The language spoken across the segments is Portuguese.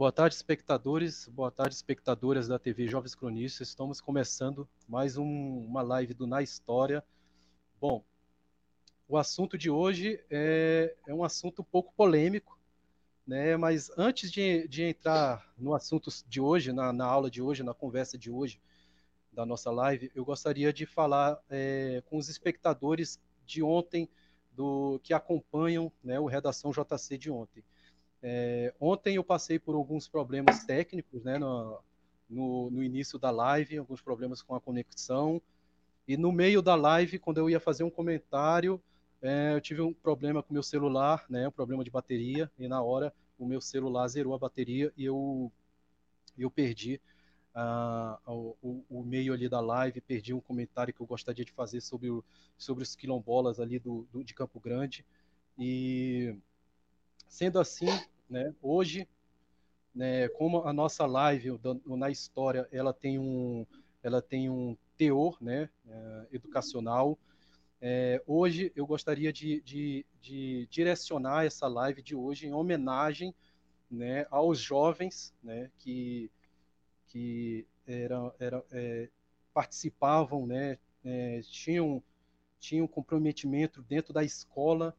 Boa tarde, espectadores. Boa tarde, espectadoras da TV Jovens Cronistas. Estamos começando mais um, uma live do Na História. Bom, o assunto de hoje é, é um assunto um pouco polêmico, né? Mas antes de, de entrar no assunto de hoje, na, na, aula de hoje, na conversa de hoje da nossa live, eu gostaria de falar é, com os espectadores de ontem, do que acompanham né, o Redação JC de ontem. É, ontem eu passei por alguns problemas técnicos, né, no, no, no, início da live, alguns problemas com a conexão, e no meio da live, quando eu ia fazer um comentário, é, eu tive um problema com meu celular, né, um problema de bateria, e na hora o meu celular zerou a bateria e eu, eu perdi uh, o, o, meio ali da live, perdi um comentário que eu gostaria de fazer sobre, o, sobre os quilombolas ali do, do de Campo Grande, e Sendo assim, né, hoje, né, como a nossa live na história, ela tem um, ela tem um teor, né, é, educacional. É, hoje eu gostaria de, de, de, direcionar essa live de hoje em homenagem, né, aos jovens, né, que que era, é, participavam, né, é, tinham tinham comprometimento dentro da escola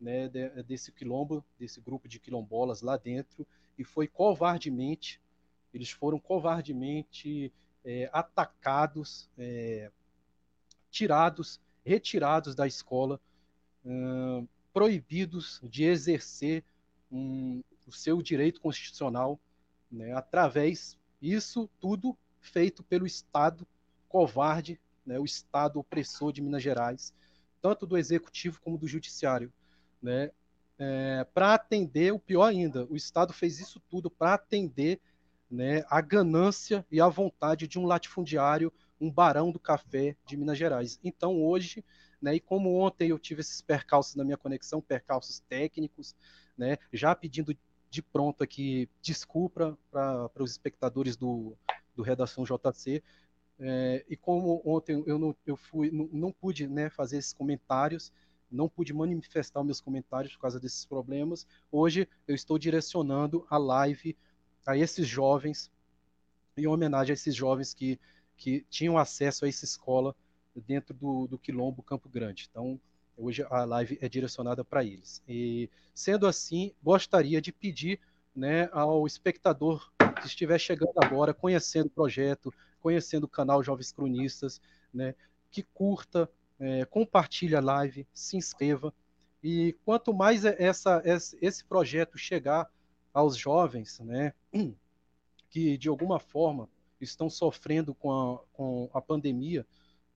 né, desse quilombo, desse grupo de quilombolas lá dentro, e foi covardemente, eles foram covardemente é, atacados, é, tirados, retirados da escola, proibidos de exercer um, o seu direito constitucional, né, através isso tudo feito pelo Estado covarde, né, o Estado opressor de Minas Gerais, tanto do executivo como do judiciário né, é, para atender o pior ainda. O Estado fez isso tudo para atender né, a ganância e a vontade de um latifundiário, um barão do café de Minas Gerais. Então, hoje, né, e como ontem eu tive esses percalços na minha conexão, percalços técnicos, né, já pedindo de pronto aqui desculpa para os espectadores do, do Redação JC, é, e como ontem eu não, eu fui, não, não pude né, fazer esses comentários, não pude manifestar meus comentários por causa desses problemas. Hoje eu estou direcionando a live a esses jovens, em homenagem a esses jovens que, que tinham acesso a essa escola dentro do, do Quilombo Campo Grande. Então, hoje a live é direcionada para eles. E, sendo assim, gostaria de pedir né, ao espectador que estiver chegando agora, conhecendo o projeto, conhecendo o canal Jovens Cronistas, né, que curta, é, compartilhe a live, se inscreva. E quanto mais essa, esse projeto chegar aos jovens, né, que de alguma forma estão sofrendo com a, com a pandemia,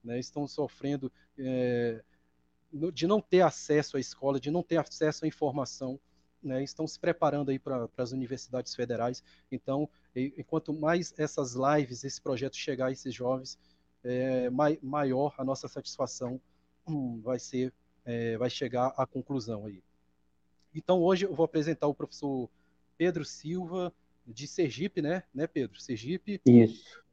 né, estão sofrendo é, de não ter acesso à escola, de não ter acesso à informação, né, estão se preparando aí para as universidades federais. Então, enquanto mais essas lives, esse projeto chegar a esses jovens, é, mai, maior a nossa satisfação hum, vai ser, é, vai chegar à conclusão aí. Então hoje eu vou apresentar o professor Pedro Silva de Sergipe, né, né Pedro? Sergipe. Isso.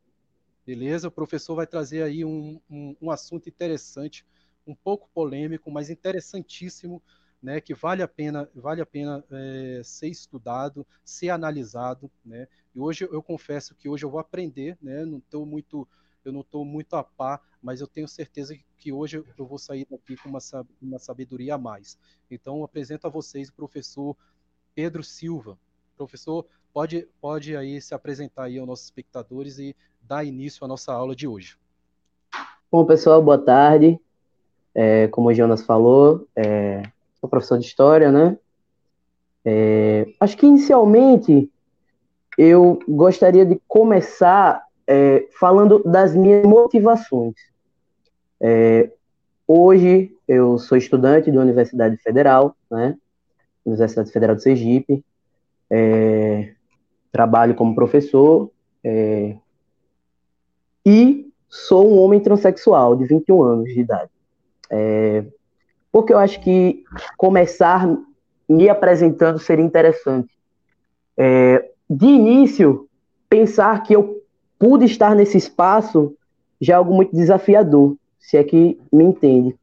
Beleza, o professor vai trazer aí um, um, um assunto interessante, um pouco polêmico, mas interessantíssimo, né, que vale a pena, vale a pena é, ser estudado, ser analisado, né. E hoje eu confesso que hoje eu vou aprender, né, não estou muito eu não estou muito a par, mas eu tenho certeza que hoje eu vou sair daqui com uma, sabedoria a mais. Então, apresento a vocês o professor Pedro Silva. Professor, pode, pode aí se apresentar aí aos nossos espectadores e dar início à nossa aula de hoje. Bom, pessoal, boa tarde. É, como o Jonas falou, é, sou professor de História, né? É, acho que inicialmente eu gostaria de começar é, falando das minhas motivações. É, hoje eu sou estudante da Universidade Federal, né? Universidade Federal de Sergipe. É, trabalho como professor é, e sou um homem transexual de 21 anos de idade. É, porque eu acho que começar me apresentando seria interessante. É, de início, pensar que eu pude estar nesse espaço já é algo muito desafiador, se é que me entende.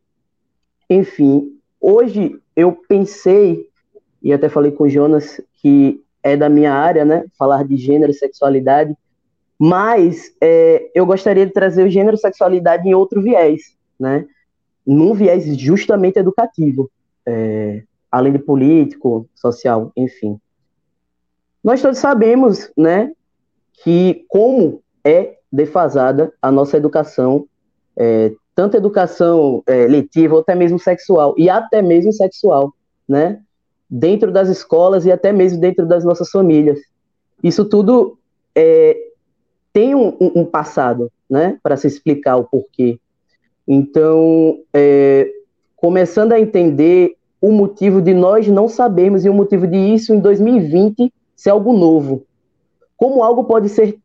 Enfim, hoje eu pensei, e até falei com o Jonas, que é da minha área, né? Falar de gênero e sexualidade, mas é, eu gostaria de trazer o gênero e sexualidade em outro viés, né? Num viés justamente educativo, é, além de político, social, enfim. Nós todos sabemos, né, que como é defasada a nossa educação, é, tanto educação é, letiva, ou até mesmo sexual, e até mesmo sexual, né? Dentro das escolas e até mesmo dentro das nossas famílias. Isso tudo é, tem um, um, passado, né? Para se explicar o porquê. Então, é, começando a entender o motivo de nós não sabermos e o motivo de isso em 2020 ser algo novo. Como algo pode ser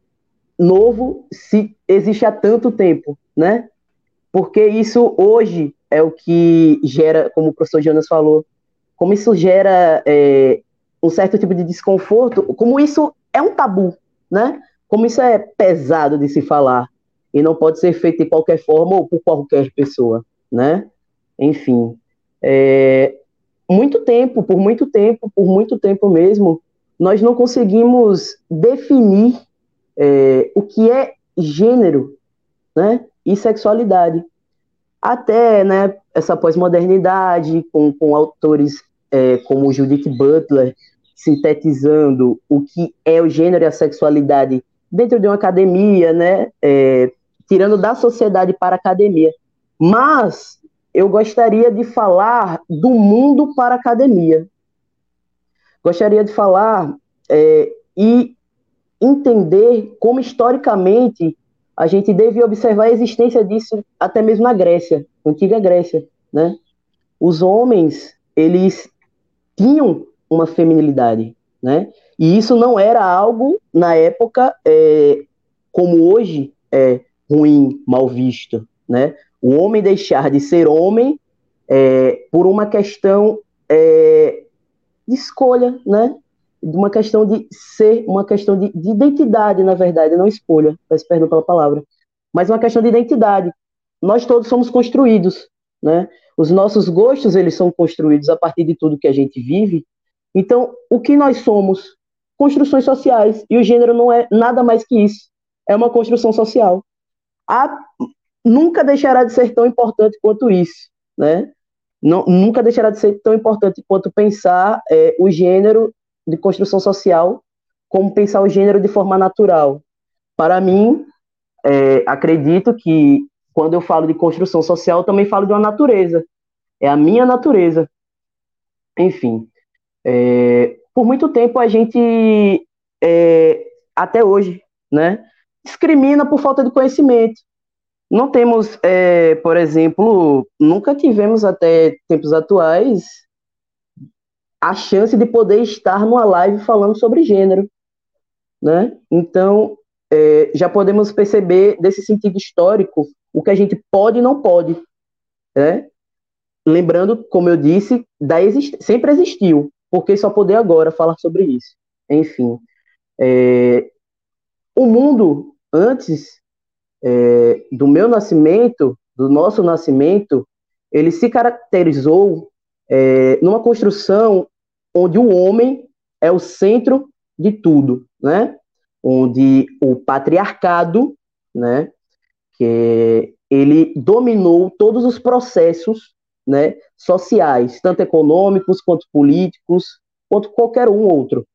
novo se existe há tanto tempo, né? Porque isso hoje é o que gera, como o professor Jonas falou, como isso gera é, um certo tipo de desconforto, como isso é um tabu, né? Como isso é pesado de se falar e não pode ser feito de qualquer forma ou por qualquer pessoa, né? Enfim, é, muito tempo, por muito tempo, por muito tempo mesmo, nós não conseguimos definir é, o que é gênero, né? e sexualidade. Até né, essa pós-modernidade, com, com autores é, como Judith Butler, sintetizando o que é o gênero e a sexualidade dentro de uma academia, né, é, tirando da sociedade para a academia. Mas eu gostaria de falar do mundo para a academia. Gostaria de falar é, e entender como historicamente a gente deve observar a existência disso até mesmo na Grécia, antiga Grécia, né? Os homens, eles tinham uma feminilidade, né? E isso não era algo, na época, é, como hoje, é ruim, mal visto, né? O homem deixar de ser homem é, por uma questão é, de escolha, né? De uma questão de ser, uma questão de, de identidade, na verdade, não escolha, peço perdão pela palavra, mas uma questão de identidade. Nós todos somos construídos, né? Os nossos gostos, eles são construídos a partir de tudo que a gente vive. Então, o que nós somos? Construções sociais. E o gênero não é nada mais que isso. É uma construção social. A, nunca deixará de ser tão importante quanto isso, né? Não, nunca deixará de ser tão importante quanto pensar é, o gênero de construção social como pensar o gênero de forma natural. Para mim, é, acredito que quando eu falo de construção social, eu também falo de uma natureza. É a minha natureza. Enfim, é, por muito tempo a gente, é, até hoje, né, discrimina por falta de conhecimento. Não temos, é, por exemplo, nunca tivemos até tempos atuais a chance de poder estar numa live falando sobre gênero, né? Então, é, já podemos perceber desse sentido histórico o que a gente pode e não pode, né? Lembrando, como eu disse, da exist... sempre existiu, porque só poder agora falar sobre isso. Enfim, é, o mundo antes é, do meu nascimento, do nosso nascimento, ele se caracterizou é, numa construção onde o homem é o centro de tudo, né? Onde o patriarcado, né, que ele dominou todos os processos, né, sociais, tanto econômicos quanto políticos, quanto qualquer um outro.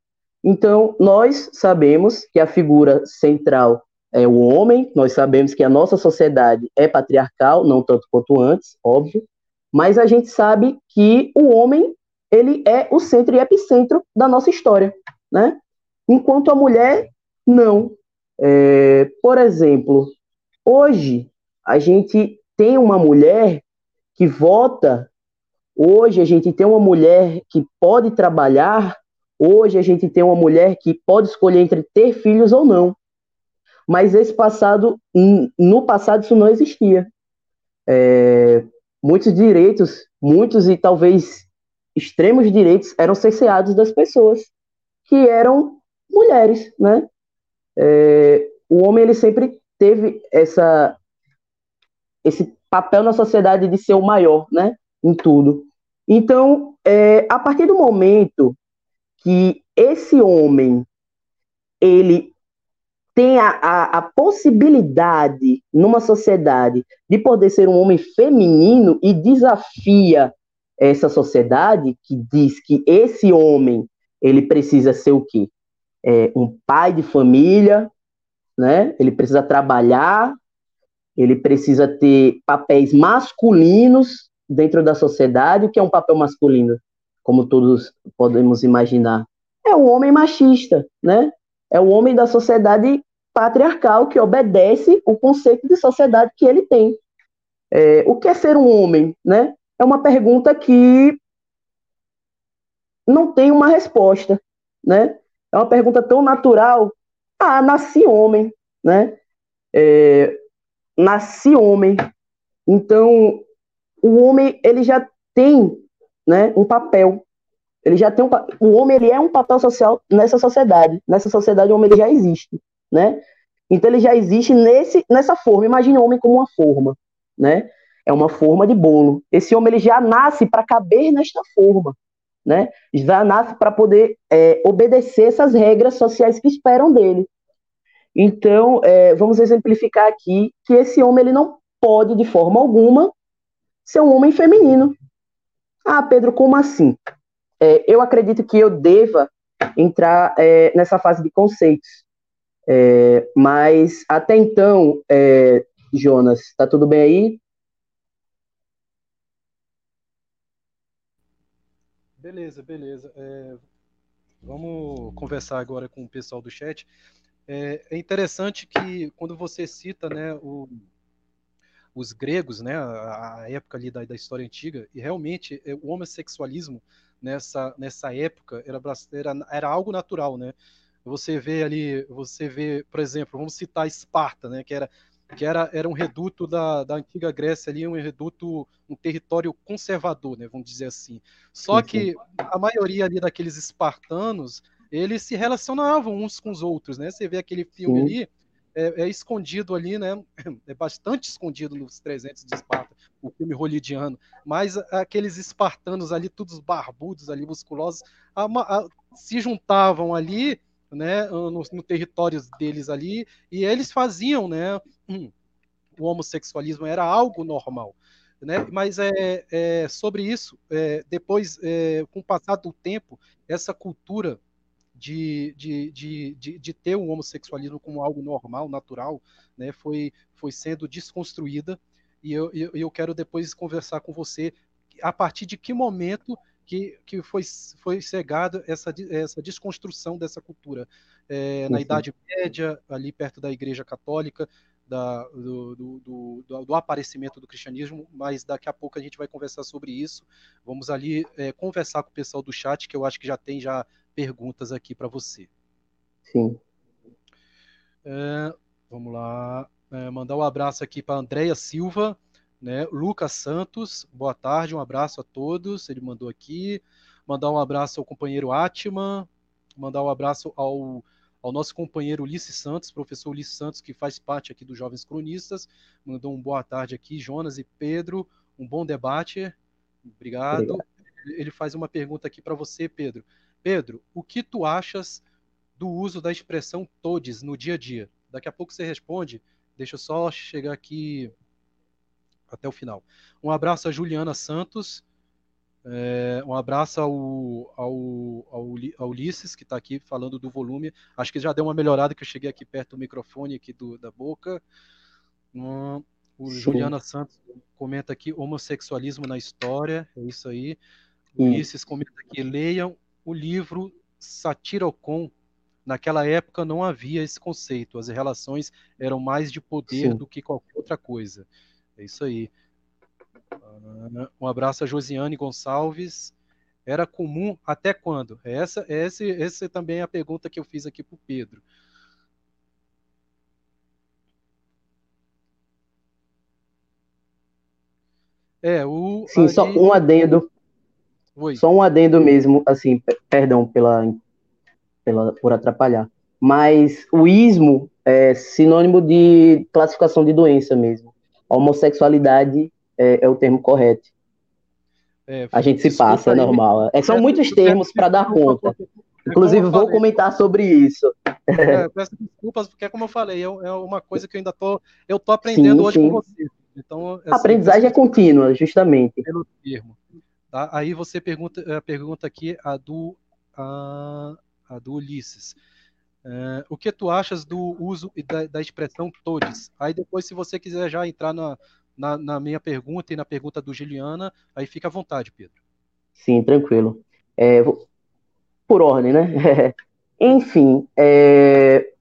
Então, nós sabemos que a figura central é o homem, nós sabemos que a nossa sociedade é patriarcal, não tanto quanto antes, óbvio, mas a gente sabe que o homem ele é o centro e epicentro da nossa história, né? Enquanto a mulher, não. É, por exemplo, hoje a gente tem uma mulher que vota, hoje a gente tem uma mulher que pode trabalhar, hoje a gente tem uma mulher que pode escolher entre ter filhos ou não. Mas esse passado, no passado isso não existia. É, muitos direitos, muitos e talvez extremos direitos eram cerceados das pessoas que eram mulheres, né? É, o homem ele sempre teve essa esse papel na sociedade de ser o maior, né? Em tudo. Então, é, a partir do momento que esse homem ele tem a, a, a, possibilidade numa sociedade de poder ser um homem feminino e desafia essa sociedade que diz que esse homem ele precisa ser o quê? É, um pai de família, né? Ele precisa trabalhar, ele precisa ter papéis masculinos dentro da sociedade. O que é um papel masculino? Como todos podemos imaginar, é um homem machista, né? É o homem da sociedade patriarcal que obedece o conceito de sociedade que ele tem. É, o que é ser um homem, né? É uma pergunta que não tem uma resposta, né? É uma pergunta tão natural. Ah, nasci homem, né? É, nasci homem. Então, o homem ele já tem, né, um papel. Ele já tem um, o homem ele é um papel social nessa sociedade. Nessa sociedade o homem ele já existe, né? Então ele já existe nesse nessa forma. Imagine o homem como uma forma, né? É uma forma de bolo. Esse homem ele já nasce para caber nesta forma, né? Já nasce para poder é, obedecer essas regras sociais que esperam dele. Então, é, vamos exemplificar aqui que esse homem ele não pode, de forma alguma, ser um homem feminino. Ah, Pedro, como assim? É, eu acredito que eu deva entrar é, nessa fase de conceitos. É, mas até então, é, Jonas, tá tudo bem aí? Beleza, beleza. É, vamos conversar agora com o pessoal do chat. É, é interessante que quando você cita né, o, os gregos, né, a, a época ali da, da, história antiga, e realmente é, o homossexualismo nessa, nessa época era, era, era algo natural, né? Você vê ali, você vê, por exemplo, vamos citar Esparta, né, que era que era, era um reduto da, da antiga Grécia ali, um reduto, um território conservador, né, vamos dizer assim. Só sim, sim. que a maioria ali daqueles espartanos eles se relacionavam uns com os outros, né? Você vê aquele filme Sim. ali, é, é, escondido ali, né? É bastante escondido nos 300 de Esparta, o filme holidiano. Mas aqueles espartanos ali, todos barbudos ali, musculosos, a, a, se juntavam ali, né? No, no território deles ali, e eles faziam, né? O homossexualismo era algo normal. Né? Mas é, é sobre isso, é, depois, é, com o passar do tempo, essa cultura de, de, de, de, de ter o homossexualismo como algo normal, natural, né, foi, foi sendo desconstruída. E eu, eu, eu quero depois conversar com você a partir de que momento que, que foi, foi cegado essa, essa desconstrução dessa cultura. É, na Idade Média, ali perto da Igreja Católica, da, do, do, do, do, aparecimento do cristianismo, mas daqui a pouco a gente vai conversar sobre isso. Vamos ali é, conversar com o pessoal do chat, que eu acho que já tem já perguntas aqui para você. Sim. É, vamos lá. É, mandar um abraço aqui para Andréia Silva, né? Lucas Santos, boa tarde, um abraço a todos. Ele mandou aqui. Mandar um abraço ao companheiro Atman, mandar um abraço ao, ao nosso companheiro Ulisses Santos, professor Ulisses Santos, que faz parte aqui dos Jovens Cronistas. Mandou um boa tarde aqui, Jonas e Pedro. Um bom debate. Obrigado. Obrigado. Ele faz uma pergunta aqui para você, Pedro. Pedro, o que tu achas do uso da expressão todes no dia a dia? Daqui a pouco você responde. Deixa eu só chegar aqui até o final. Um abraço a Juliana Santos. É, um abraço ao, ao, ao, ao Ulisses, que está aqui falando do volume. Acho que já deu uma melhorada que eu cheguei aqui perto do microfone aqui do, da boca. Hum, o Sim. Juliana Santos comenta aqui homossexualismo na história. É isso aí. O Ulisses comenta aqui, leiam o livro Satirocon, naquela época não havia esse conceito, as relações eram mais de poder Sim. do que qualquer outra coisa. É isso aí. Ah, um abraço a Josiane Gonçalves. Era comum até quando? Essa, essa, essa também é a pergunta que eu fiz aqui para o Pedro. É, o. Sim, só um adendo. Oi. Só um adendo mesmo, assim, perdão pela, pela, por atrapalhar. Mas o ismo é sinônimo de classificação de doença mesmo. A homossexualidade é, é o termo correto. É, a gente se passa, é normal. É, são muitos termos para dar conta. Inclusive, vou falei, comentar sobre isso. É, peço desculpas, porque, como eu falei, é, é uma coisa que eu ainda tô, eu tô aprendendo sim, hoje sim. com você. Então, assim, aprendizagem é contínua, justamente. Pelo termo. Tá? Aí você pergunta, eh, pergunta aqui a do, a, a do Ulisses. É, o que tu achas do uso da, da, expressão todes? Aí depois, se você quiser já entrar na, na, na, minha pergunta e na pergunta do Giliana, aí fica à vontade, Pedro. Sim, tranquilo. É, por ordem, né? Enfim, é,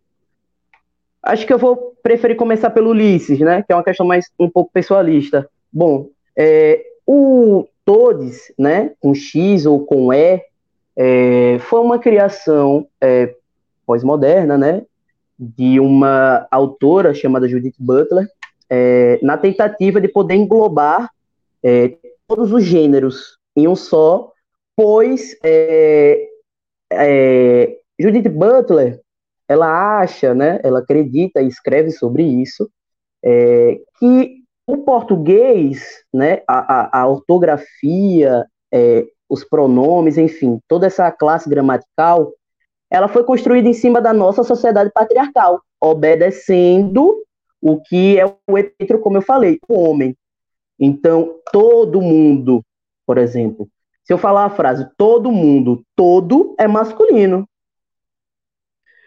acho que eu vou preferir começar pelo Ulisses, né? Que é uma questão mais um pouco pessoalista. Bom, é, o Todes, né? Com X ou com E, é, foi uma criação pós-moderna, né? De uma autora chamada Judith Butler, é, na tentativa de poder englobar é, todos os gêneros em um só, pois é, é, Judith Butler ela acha, né, ela acredita e escreve sobre isso, é, que o português, né, a, a, a ortografia, é, os pronomes, enfim, toda essa classe gramatical, ela foi construída em cima da nossa sociedade patriarcal, obedecendo o que é o epítero, como eu falei, o homem. Então, todo mundo, por exemplo, se eu falar a frase todo mundo, todo é masculino.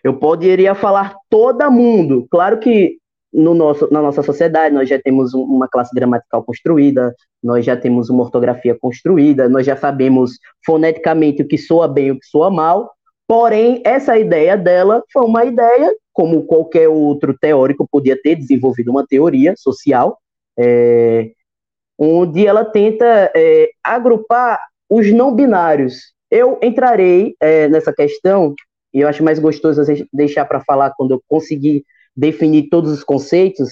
Eu poderia falar todo mundo. Claro que no nosso, na nossa sociedade nós já temos uma classe gramatical construída, nós já temos uma ortografia construída, nós já sabemos foneticamente o que soa bem e o que soa mal. Porém, essa ideia dela foi uma ideia, como qualquer outro teórico podia ter desenvolvido uma teoria social, é, onde ela tenta é, agrupar os não binários. Eu entrarei é, nessa questão e eu acho mais gostoso deixar para falar quando eu conseguir definir todos os conceitos,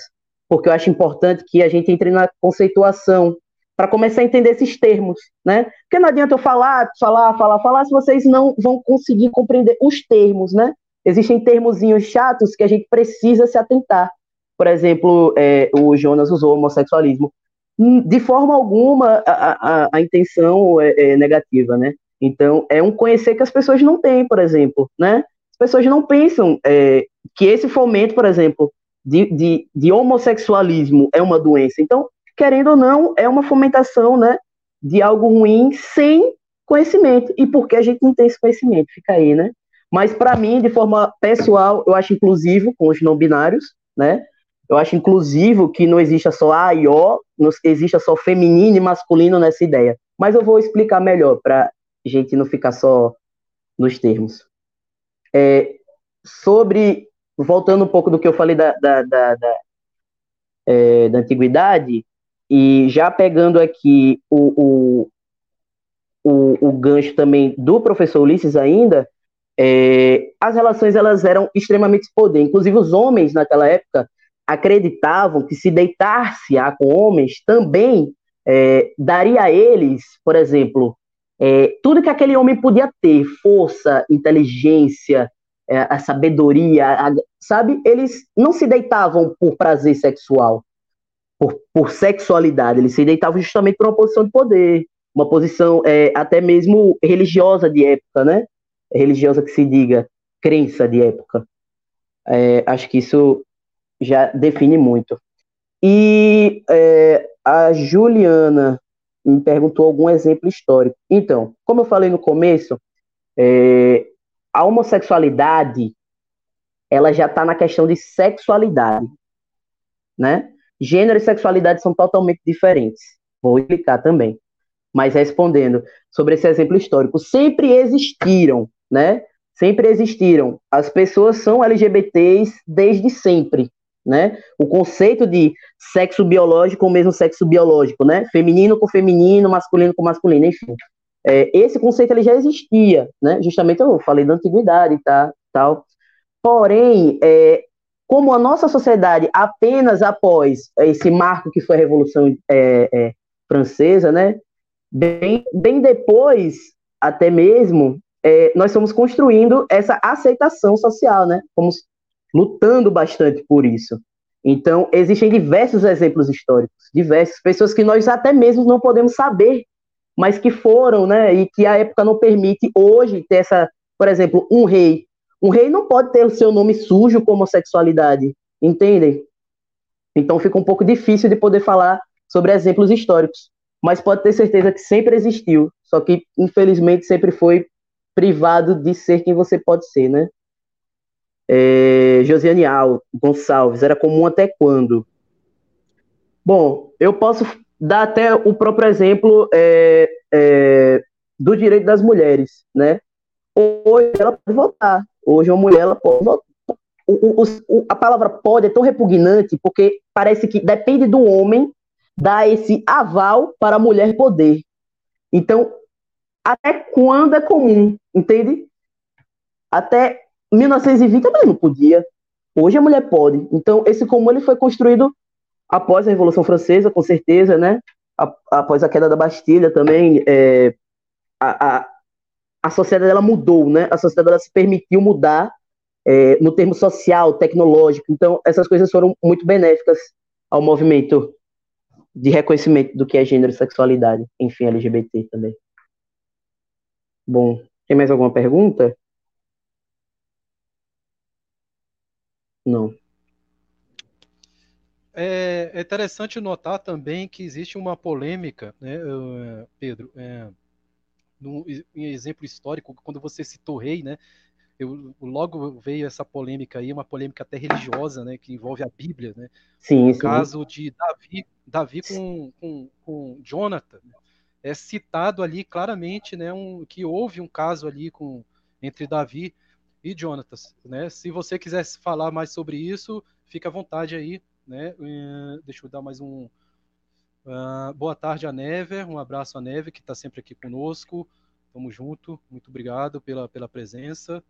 porque eu acho importante que a gente entre na conceituação para começar a entender esses termos, né? Porque não adianta eu falar, falar, falar, falar, se vocês não vão conseguir compreender os termos, né? Existem termozinhos chatos que a gente precisa se atentar. Por exemplo, é, o Jonas usou homossexualismo. Hum, de forma alguma a, a, a intenção é, é negativa, né? Então, é um conhecer que as pessoas não têm, por exemplo, né? As pessoas não pensam é, que esse fomento, por exemplo, de, de, de, homossexualismo é uma doença. Então, querendo ou não, é uma fomentação, né, de algo ruim sem conhecimento. E por que a gente não tem esse conhecimento? Fica aí, né? Mas, para mim, de forma pessoal, eu acho inclusivo com os não binários, né? Eu acho inclusivo que não exista só A e O, não exista só feminino e masculino nessa ideia. Mas eu vou explicar melhor para gente não ficar só nos termos. É, sobre, voltando um pouco do que eu falei da, da, da, da, é, da antiguidade, e já pegando aqui o, o, o, o gancho também do professor Ulisses ainda, é, as relações elas eram extremamente poder. Inclusive os homens naquela época acreditavam que se deitar-se com homens também é, daria a eles, por exemplo, é, tudo que aquele homem podia ter, força, inteligência, é, a sabedoria, a, sabe? Eles não se deitavam por prazer sexual, por, por, sexualidade, eles se deitavam justamente por uma posição de poder, uma posição é, até mesmo religiosa de época, né? Religiosa que se diga, crença de época. É, acho que isso já define muito. E é, a Juliana me perguntou algum exemplo histórico. Então, como eu falei no começo, é, a homossexualidade ela já está na questão de sexualidade, né? Gênero e sexualidade são totalmente diferentes. Vou explicar também. Mas respondendo sobre esse exemplo histórico, sempre existiram, né? Sempre existiram. As pessoas são LGBTs desde sempre né? O conceito de sexo biológico ou mesmo sexo biológico, né? Feminino com feminino, masculino com masculino, enfim. É, esse conceito ele já existia, né? Justamente eu falei da antiguidade, tá, tal. Porém, é, como a nossa sociedade apenas após esse marco que foi a Revolução é, é, Francesa, né? Bem, bem depois, até mesmo, é, nós fomos construindo essa aceitação social, né? Fomos lutando bastante por isso. Então, existem diversos exemplos históricos, diversas pessoas que nós até mesmo não podemos saber, mas que foram, né, e que a época não permite hoje ter essa Por exemplo, um rei. Um rei não pode ter o seu nome sujo com homossexualidade, entendem? Então fica um pouco difícil de poder falar sobre exemplos históricos, mas pode ter certeza que sempre existiu, só que infelizmente sempre foi privado de ser quem você pode ser, né? É, Josiane Al, Gonçalves, era comum até quando? Bom, eu posso dar até o próprio exemplo é, é, do direito das mulheres, né? Hoje ela pode votar, hoje uma mulher ela pode. O, o, o, a palavra pode é tão repugnante porque parece que depende do homem dar esse aval para a mulher poder. Então, até quando é comum, entende? Até 1920 a mulher não podia. Hoje a mulher pode. Então, esse comum ele foi construído após a Revolução Francesa, com certeza, né? Após a queda da Bastilha também, é, a, a sociedade ela mudou, né? A sociedade ela se permitiu mudar é, no termo social, tecnológico. Então, essas coisas foram muito benéficas ao movimento de reconhecimento do que é gênero e sexualidade, enfim, LGBT também. Bom, tem mais alguma pergunta? Não. É, é interessante notar também que existe uma polêmica, né, Pedro, é, no, em exemplo histórico, quando você citou rei, né, eu, logo veio essa polêmica aí, uma polêmica até religiosa, né, que envolve a Bíblia, né, sim, o caso de Davi, Davi com, com, com Jonathan, né, é citado ali claramente, né, um, que houve um caso ali com entre Davi e Jonatas, né? Se você quiser falar mais sobre isso, fica à vontade aí, né? Uh, deixa eu dar mais um uh, boa tarde a Neve, um abraço a Neve que está sempre aqui conosco. Tamo junto, muito obrigado pela, pela presença.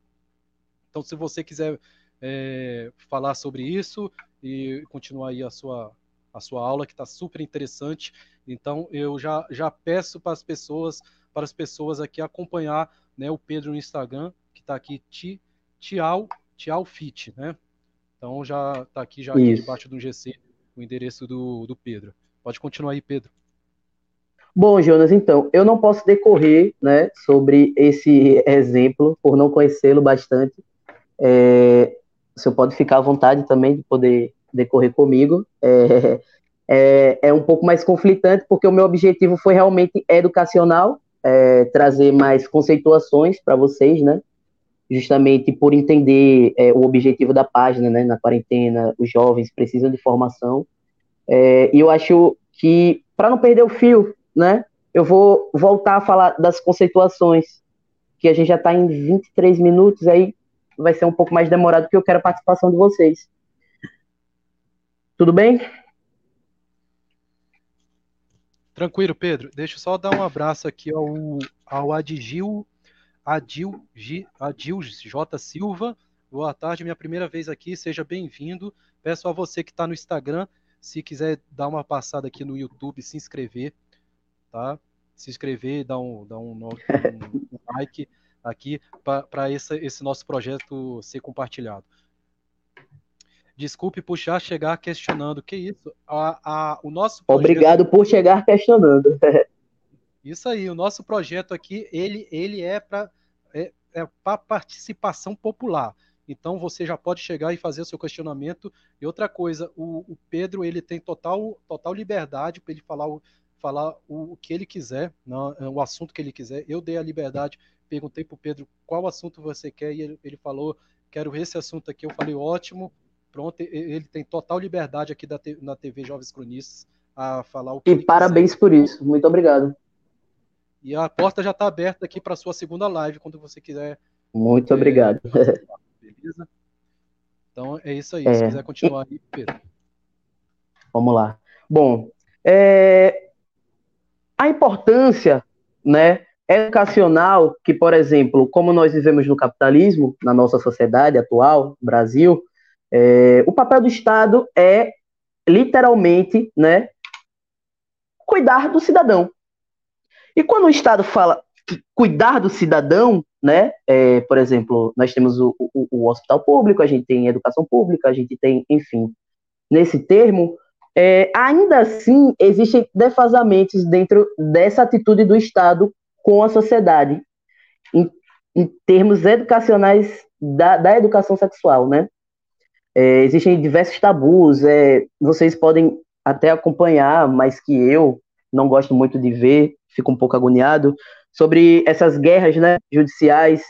Então, se você quiser é, falar sobre isso e continuar aí a sua a sua aula que está super interessante. Então eu já, já peço para as pessoas para as pessoas aqui acompanhar né, o Pedro no Instagram que está aqui Tial Tial Fit, né? Então já está aqui já aqui debaixo do GC o endereço do, do Pedro. Pode continuar aí, Pedro. Bom, Jonas, então, eu não posso decorrer né, sobre esse exemplo, por não conhecê-lo bastante. É, o senhor pode ficar à vontade também de poder decorrer comigo. É, é, é, um pouco mais conflitante, porque o meu objetivo foi realmente educacional, é, trazer mais conceituações para vocês, né? Justamente por entender é, o objetivo da página, né? Na quarentena, os jovens precisam de formação. É, e eu acho que, para não perder o fio, né? Eu vou voltar a falar das conceituações, que a gente já está em 23 minutos, aí vai ser um pouco mais demorado, porque eu quero a participação de vocês. Tudo bem? Tranquilo, Pedro. Deixa eu só dar um abraço aqui ao, ao Adil, Adil J. Silva. Boa tarde, minha primeira vez aqui, seja bem-vindo. Peço a você que está no Instagram, se quiser dar uma passada aqui no YouTube, se inscrever, tá? Se inscrever, dar um, dar um, um, um like aqui para esse, esse nosso projeto ser compartilhado. Desculpe puxar, chegar questionando. Que isso? A, a, o nosso projeto... Obrigado por chegar questionando. isso aí, o nosso projeto aqui, ele, ele é para é, é para participação popular. Então você já pode chegar e fazer o seu questionamento. E outra coisa, o, o Pedro ele tem total, total liberdade para ele falar, o, falar o, o, que ele quiser, não, né, o assunto que ele quiser. Eu dei a liberdade, perguntei para o Pedro qual assunto você quer e ele, ele falou quero esse assunto aqui. Eu falei ótimo, pronto, ele tem total liberdade aqui da, na TV Jovens Cronistas a falar o que E parabéns quiser. por isso, muito obrigado. E a porta já está aberta aqui para sua segunda live, quando você quiser. Muito é, obrigado. Beleza? Então é isso aí. É, Se quiser continuar aí, Pedro. Vamos lá. Bom, é, a importância, né, educacional que, por exemplo, como nós vivemos no capitalismo, na nossa sociedade atual, Brasil, é, o papel do Estado é literalmente, né, cuidar do cidadão. E quando o Estado fala cuidar do cidadão, né, é, por exemplo, nós temos o, o, o, hospital público, a gente tem educação pública, a gente tem, enfim, nesse termo, é, ainda assim existem defasamentos dentro dessa atitude do Estado com a sociedade. em termos educacionais da, da educação sexual, né? É, existem diversos tabus, é, vocês podem até acompanhar, mas que eu não gosto muito de ver, fico um pouco agoniado, sobre essas guerras né, judiciais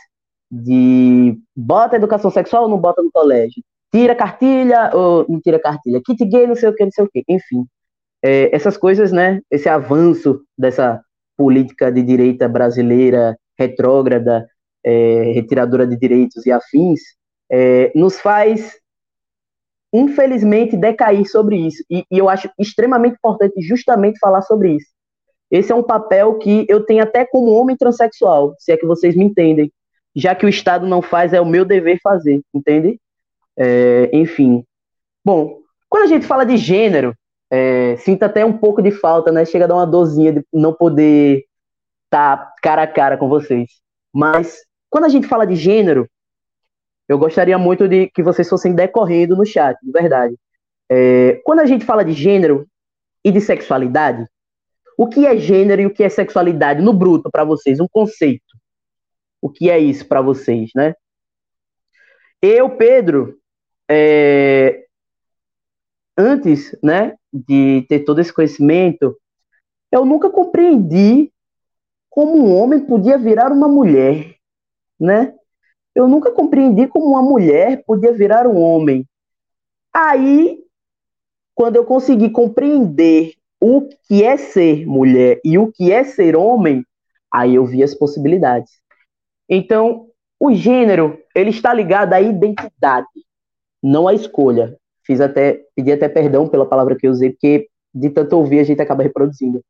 de bota educação sexual ou não bota no colégio, tira cartilha ou não tira cartilha, kit gay, não sei o que, não sei o que, enfim. É, essas coisas, né, esse avanço dessa política de direita brasileira retrógrada, é, retiradora de direitos e afins, é, nos faz, infelizmente, decair sobre isso. E, e eu acho extremamente importante justamente falar sobre isso. Esse é um papel que eu tenho até como homem transexual, se é que vocês me entendem. Já que o Estado não faz, é o meu dever fazer, entende? É, enfim. Bom, quando a gente fala de gênero, é, sinto até um pouco de falta, né? Chega a dar uma dorzinha de não poder estar tá cara a cara com vocês. Mas quando a gente fala de gênero, eu gostaria muito de que vocês fossem decorrendo no chat, de verdade. É, quando a gente fala de gênero e de sexualidade, o que é gênero e o que é sexualidade no bruto para vocês? Um conceito. O que é isso para vocês, né? Eu, Pedro, é, antes, né, de ter todo esse conhecimento, eu nunca compreendi como um homem podia virar uma mulher, né? Eu nunca compreendi como uma mulher podia virar um homem. Aí, quando eu consegui compreender o que é ser mulher e o que é ser homem, aí eu vi as possibilidades. Então, o gênero, ele está ligado à identidade, não à escolha. Fiz até, pedi até perdão pela palavra que eu usei, porque de tanto ouvir a gente acaba reproduzindo.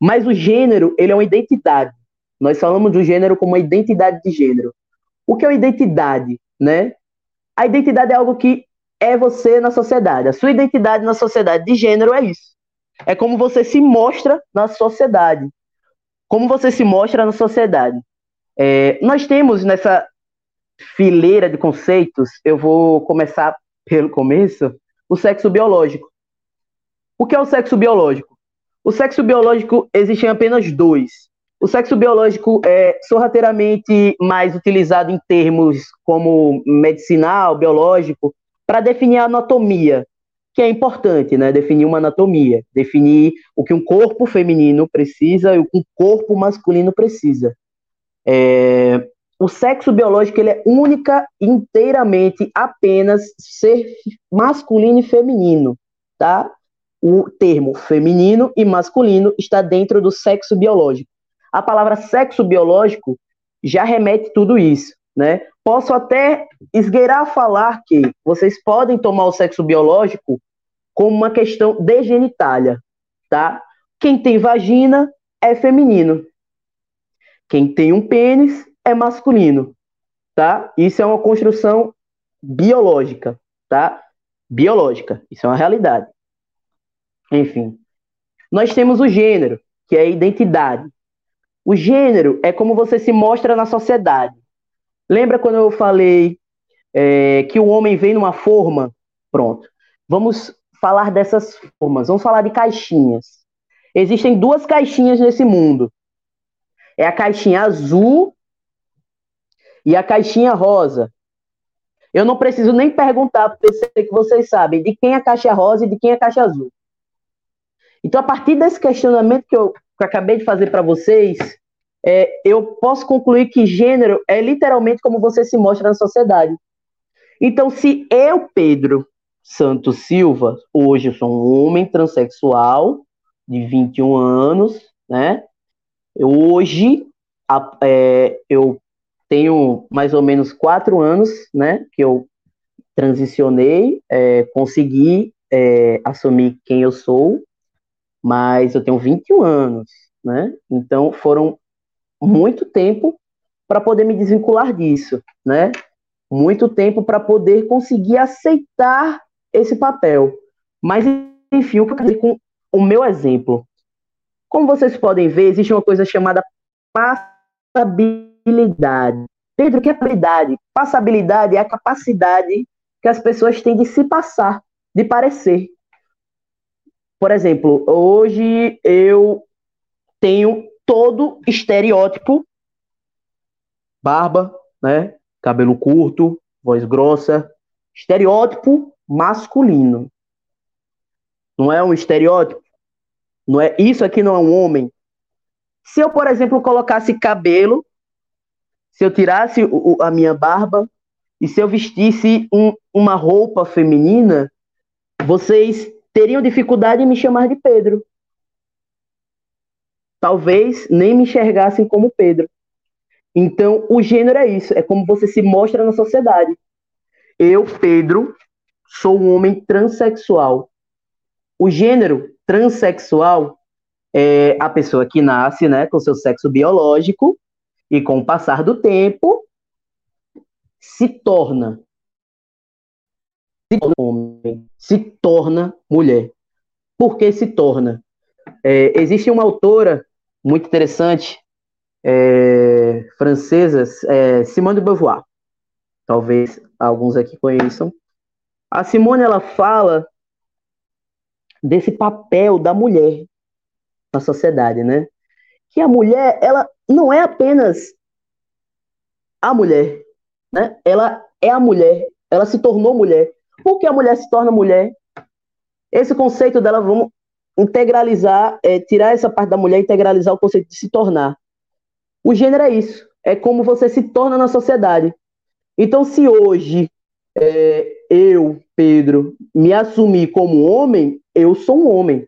Mas o gênero, ele é uma identidade. Nós falamos do gênero como uma identidade de gênero. O que é uma identidade, né? A identidade é algo que é você na sociedade. A sua identidade na sociedade de gênero é isso. É como você se mostra na sociedade. Como você se mostra na sociedade. É, nós temos nessa fileira de conceitos, eu vou começar pelo começo, o sexo biológico. O que é o sexo biológico? O sexo biológico existem apenas dois. O sexo biológico é sorrateiramente mais utilizado em termos como medicinal, biológico, para definir a anatomia, que é importante, né? Definir uma anatomia, definir o que um corpo feminino precisa e o que um corpo masculino precisa. É... O sexo biológico ele é única, inteiramente, apenas ser masculino e feminino, tá? o termo feminino e masculino está dentro do sexo biológico. A palavra sexo biológico já remete tudo isso, né? Posso até esgueirar a falar que vocês podem tomar o sexo biológico como uma questão de genitália, tá? Quem tem vagina é feminino. Quem tem um pênis é masculino, tá? Isso é uma construção biológica, tá? Biológica, isso é uma realidade. Enfim. Nós temos o gênero, que é a identidade. O gênero é como você se mostra na sociedade. Lembra quando eu falei é, que o homem vem numa forma? Pronto. Vamos falar dessas formas. Vamos falar de caixinhas. Existem duas caixinhas nesse mundo. É a caixinha azul e a caixinha rosa. Eu não preciso nem perguntar, porque sei que vocês sabem de quem é a caixa rosa e de quem é a caixa azul. Então, a partir desse questionamento que eu, que eu acabei de fazer para vocês, é, eu posso concluir que gênero é literalmente como você se mostra na sociedade. Então, se eu, Pedro Santos Silva, hoje sou um homem transexual de 21 anos, né? Eu, hoje a, é, eu tenho mais ou menos quatro anos, né? Que eu transicionei, é, consegui é, assumir quem eu sou, mas eu tenho 21 anos, né? Então foram muito tempo para poder me desvincular disso, né? Muito tempo para poder conseguir aceitar esse papel. Mas enfim, o que eu quero dizer com o meu exemplo? Como vocês podem ver, existe uma coisa chamada passabilidade. Pedro, que é habilidade? Passabilidade é a capacidade que as pessoas têm de se passar, de parecer. Por exemplo, hoje eu tenho todo estereótipo, barba, né? Cabelo curto, voz grossa, estereótipo masculino. Não é um estereótipo? Não é isso aqui não é um homem. Se eu, por exemplo, colocasse cabelo, se eu tirasse o, a minha barba e se eu vestisse um, uma roupa feminina, vocês teriam dificuldade em me chamar de Pedro. Talvez nem me enxergassem como Pedro. Então, o gênero é isso, é como você se mostra na sociedade. Eu, Pedro, sou um homem transexual. O gênero transexual é a pessoa que nasce né, com seu sexo biológico e, com o passar do tempo, se torna se torna homem, se torna mulher. Por que se torna? É, existe uma autora muito interessante, é, francesa, é, Simone de Beauvoir. Talvez alguns aqui conheçam. A Simone ela fala desse papel da mulher na sociedade, né? Que a mulher, ela não é apenas a mulher, né? Ela é a mulher, ela se tornou mulher. Por que a mulher se torna mulher? Esse conceito dela, vamos integralizar, é, tirar essa parte da mulher integralizar o conceito de se tornar. O gênero é isso, é como você se torna na sociedade. Então, se hoje é, eu, Pedro, me assumir como homem, eu sou um homem.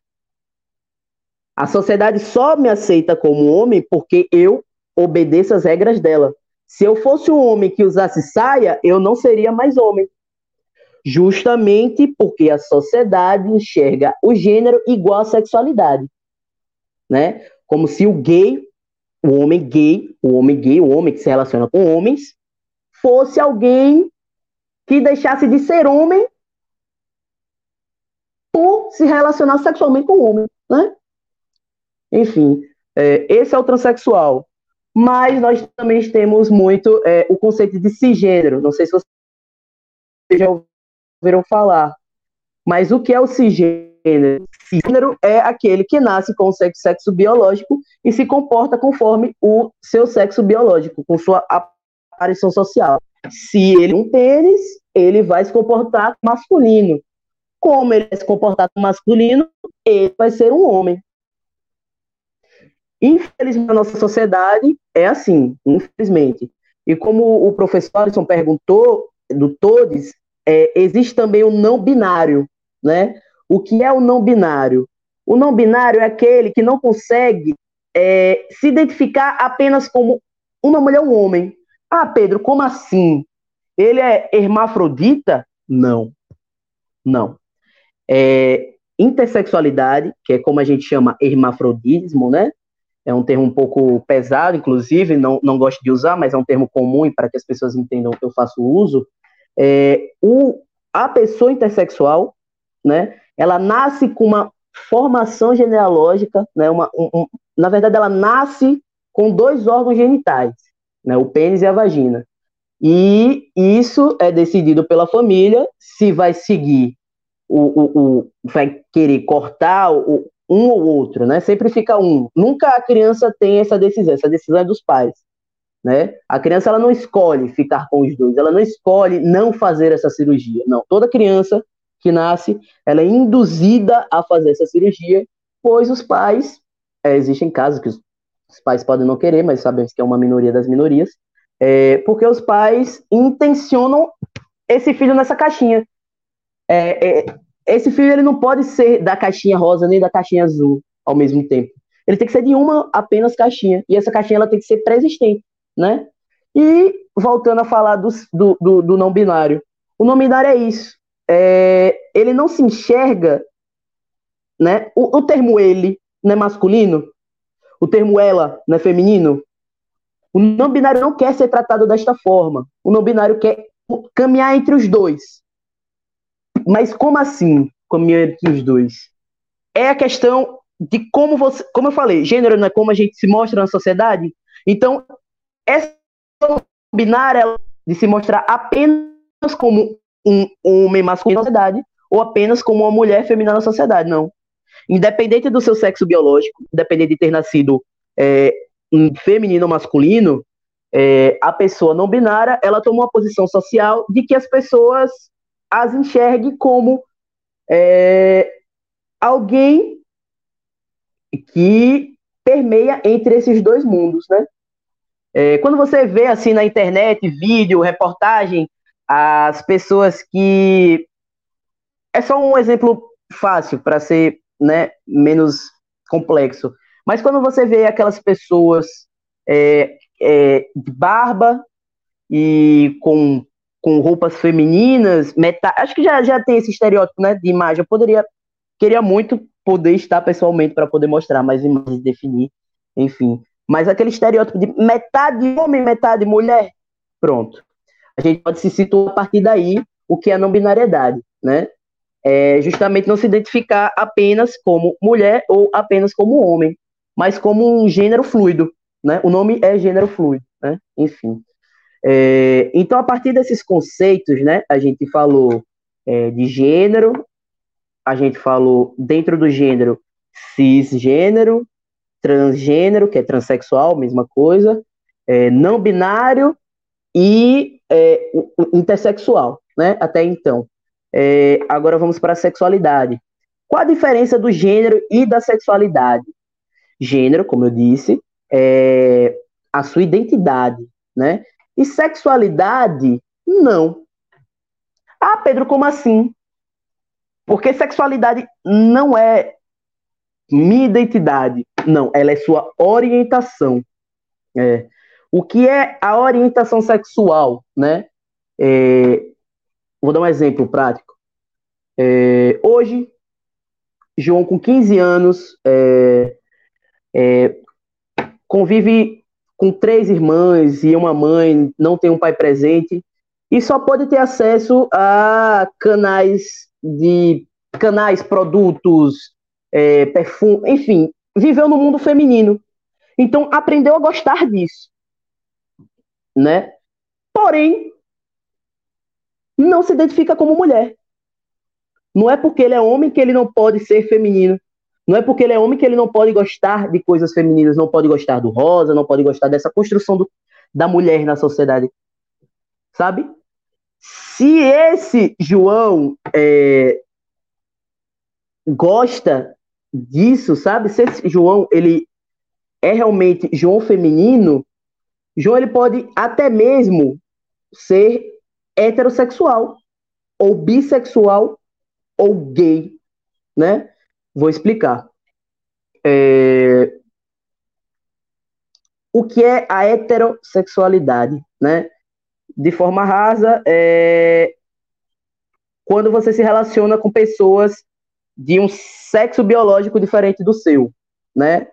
A sociedade só me aceita como homem porque eu obedeço as regras dela. Se eu fosse um homem que usasse saia, eu não seria mais homem. Justamente porque a sociedade enxerga o gênero igual à sexualidade. Né? Como se o gay, o homem gay, o homem gay, o homem que se relaciona com homens, fosse alguém que deixasse de ser homem por se relacionar sexualmente com homem, né? Enfim, é, esse é o transexual. Mas nós também temos muito é, o conceito de cisgênero. Não sei se vocês já ouviram falar. Mas o que é o cisgênero? Cisgênero é aquele que nasce com o sexo, biológico e se comporta conforme o seu sexo biológico, com sua aparição social. Se ele é um pênis, ele vai se comportar masculino. Como ele vai se comportar masculino, ele vai ser um homem. Infelizmente, na nossa sociedade é assim, infelizmente. E como o professor Alisson perguntou, do Todes, é, existe também o não binário, né? O que é o não binário? O não binário é aquele que não consegue é, se identificar apenas como uma mulher ou um homem. Ah, Pedro, como assim? Ele é hermafrodita? Não. Não. É, intersexualidade, que é como a gente chama hermafrodismo, né? É um termo um pouco pesado, inclusive, não, não gosto de usar, mas é um termo comum para que as pessoas entendam que eu faço uso. É, o, a pessoa intersexual, né? Ela nasce com uma formação genealógica, né? Uma, um, na verdade, ela nasce com dois órgãos genitais, né, o pênis e a vagina. E isso é decidido pela família se vai seguir o, o, o vai querer cortar o, um ou outro, né? Sempre fica um. Nunca a criança tem essa decisão, essa decisão é dos pais, né? A criança ela não escolhe ficar com os dois, ela não escolhe não fazer essa cirurgia. Não, toda criança que nasce, ela é induzida a fazer essa cirurgia, pois os pais, é, existem casos que os os pais podem não querer, mas sabemos que é uma minoria das minorias. É, porque os pais intencionam esse filho nessa caixinha. É, é, esse filho ele não pode ser da caixinha rosa nem da caixinha azul ao mesmo tempo. Ele tem que ser de uma apenas caixinha. E essa caixinha ela tem que ser pré-existente, né? E voltando a falar do, do, do, do não binário. O não binário é isso. É, ele não se enxerga, né? O, o termo ele, né, masculino, o termo ela não é feminino? O não binário não quer ser tratado desta forma. O não binário quer caminhar entre os dois. Mas como assim caminhar entre os dois? É a questão de como você, como eu falei, gênero não é como a gente se mostra na sociedade. Então, essa binária de se mostrar apenas como um homem masculino na sociedade ou apenas como uma mulher feminina na sociedade, não. Independente do seu sexo biológico, independente de ter nascido é, um feminino ou masculino, é, a pessoa não binária, ela toma uma posição social de que as pessoas as enxerguem como é, alguém que permeia entre esses dois mundos, né? É, quando você vê assim na internet, vídeo, reportagem, as pessoas que é só um exemplo fácil para ser né, menos complexo. Mas quando você vê aquelas pessoas é, é, de barba e com, com roupas femininas, meta... acho que já, já tem esse estereótipo né, de imagem. Eu poderia, queria muito poder estar pessoalmente para poder mostrar mais imagens, definir, enfim. Mas aquele estereótipo de metade homem, metade mulher, pronto. A gente pode se situar a partir daí o que é a não binariedade, né? É justamente não se identificar apenas como mulher ou apenas como homem, mas como um gênero fluido, né? O nome é gênero fluido, né? Enfim. É, então, a partir desses conceitos, né, a gente falou é, de gênero, a gente falou dentro do gênero cisgênero, transgênero, que é transexual, mesma coisa, é, não binário e é, intersexual, né? Até então. É, agora vamos para a sexualidade. Qual a diferença do gênero e da sexualidade? Gênero, como eu disse, é a sua identidade, né? E sexualidade, não. Ah, Pedro, como assim? Porque sexualidade não é minha identidade. Não, ela é sua orientação. É. O que é a orientação sexual, né? É, vou dar um exemplo prático. É, hoje, João, com 15 anos, é, é, convive com três irmãs e uma mãe, não tem um pai presente, e só pode ter acesso a canais de canais, produtos, é, perfume, enfim, viveu no mundo feminino. Então aprendeu a gostar disso, né? Porém, não se identifica como mulher. Não é porque ele é homem que ele não pode ser feminino. Não é porque ele é homem que ele não pode gostar de coisas femininas, não pode gostar do rosa, não pode gostar dessa construção do, da mulher na sociedade. Sabe? Se esse João é, gosta disso, sabe? Se esse João ele é realmente João feminino, João ele pode até mesmo ser heterossexual ou bissexual ou gay, né? Vou explicar. É... O que é a heterossexualidade, né? De forma rasa, é quando você se relaciona com pessoas de um sexo biológico diferente do seu, né?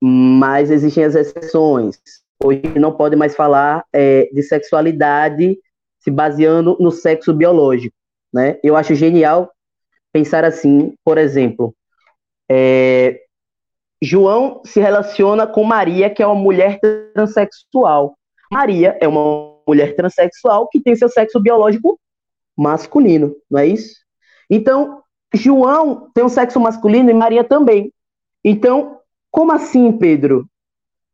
Mas existem as exceções. Hoje não pode mais falar é, de sexualidade se baseando no sexo biológico, né? Eu acho genial pensar assim, por exemplo, é, João se relaciona com Maria, que é uma mulher transexual. Maria é uma mulher transexual que tem seu sexo biológico masculino, não é isso? Então, João tem um sexo masculino e Maria também. Então, como assim, Pedro?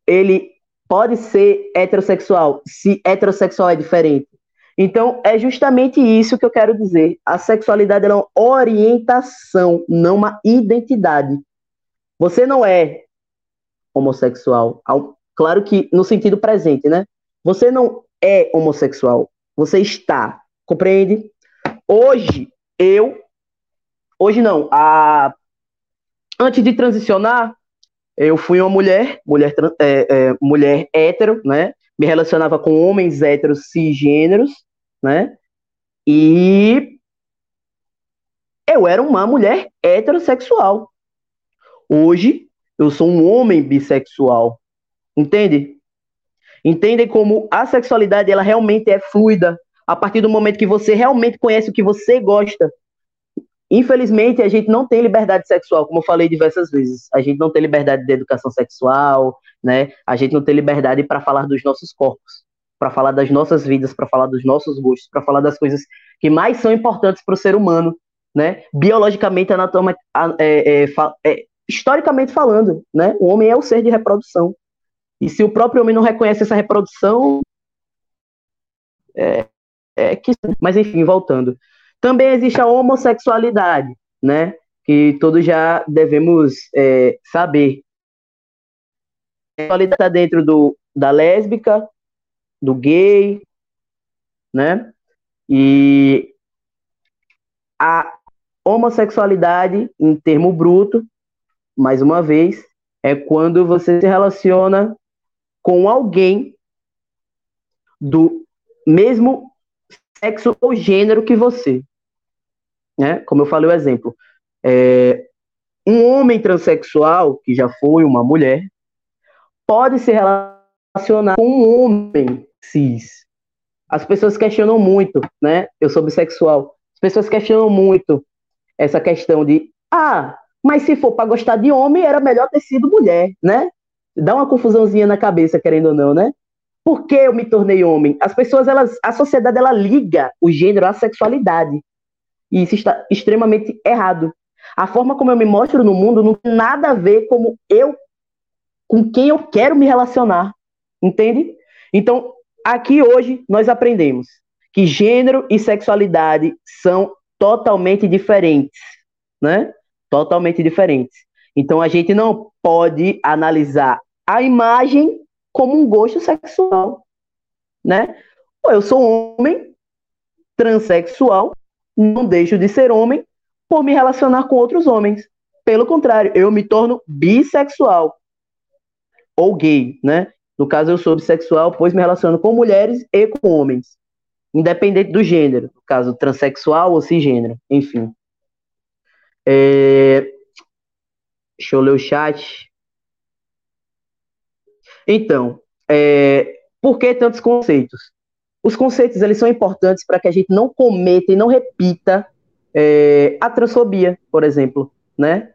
Ele pode ser heterossexual se heterossexual é diferente. Então, é justamente isso que eu quero dizer. A sexualidade é uma orientação, não uma identidade. Você não é homossexual. Claro que no sentido presente, né? Você não é homossexual. Você está. Compreende? Hoje, eu Hoje não. A... Antes de transicionar, eu fui uma mulher, mulher, é, é, mulher hétero, né? Me relacionava com homens héteros cisgêneros, né? E eu era uma mulher heterossexual. Hoje, eu sou um homem bissexual. Entende? Entendem como a sexualidade ela realmente é fluida a partir do momento que você realmente conhece o que você gosta Infelizmente, a gente não tem liberdade sexual, como eu falei diversas vezes. A gente não tem liberdade de educação sexual, né? A gente não tem liberdade para falar dos nossos corpos, para falar das nossas vidas, para falar dos nossos gostos, para falar das coisas que mais são importantes para o ser humano, né? Biologicamente, anatoma, é, é, é, historicamente falando, né? O homem é o ser de reprodução. E se o próprio homem não reconhece essa reprodução, é, é que. Mas enfim, voltando. Também existe a homossexualidade, né? Que todos já devemos é, saber. A sexualidade está dentro do, da lésbica, do gay, né? E a homossexualidade, em termo bruto, mais uma vez, é quando você se relaciona com alguém do mesmo sexo ou gênero que você. Né? Como eu falei o exemplo. É, um homem transexual, que já foi uma mulher, pode se relacionar com um homem cis. As pessoas questionam muito, né? Eu sou bissexual. As pessoas questionam muito essa questão de, ah, mas se for para gostar de homem, era melhor ter sido mulher, né? Dá uma confusãozinha na cabeça, querendo ou não, né? Por que eu me tornei homem? As pessoas, elas, a sociedade, ela liga o gênero à sexualidade. E isso está extremamente errado. A forma como eu me mostro no mundo não tem nada a ver como eu, com quem eu quero me relacionar. Entende? Então, aqui hoje nós aprendemos que gênero e sexualidade são totalmente diferentes, né? Totalmente diferentes. Então a gente não pode analisar a imagem como um gosto sexual, né? Eu sou homem transexual, não deixo de ser homem por me relacionar com outros homens. Pelo contrário, eu me torno bissexual ou gay, né? No caso, eu sou bissexual, pois me relaciono com mulheres e com homens, independente do gênero, no caso, transexual ou cisgênero, enfim. É... Deixa eu ler o chat. Então, é... por que tantos conceitos? Os conceitos eles são importantes para que a gente não cometa e não repita é... a transfobia, por exemplo, né?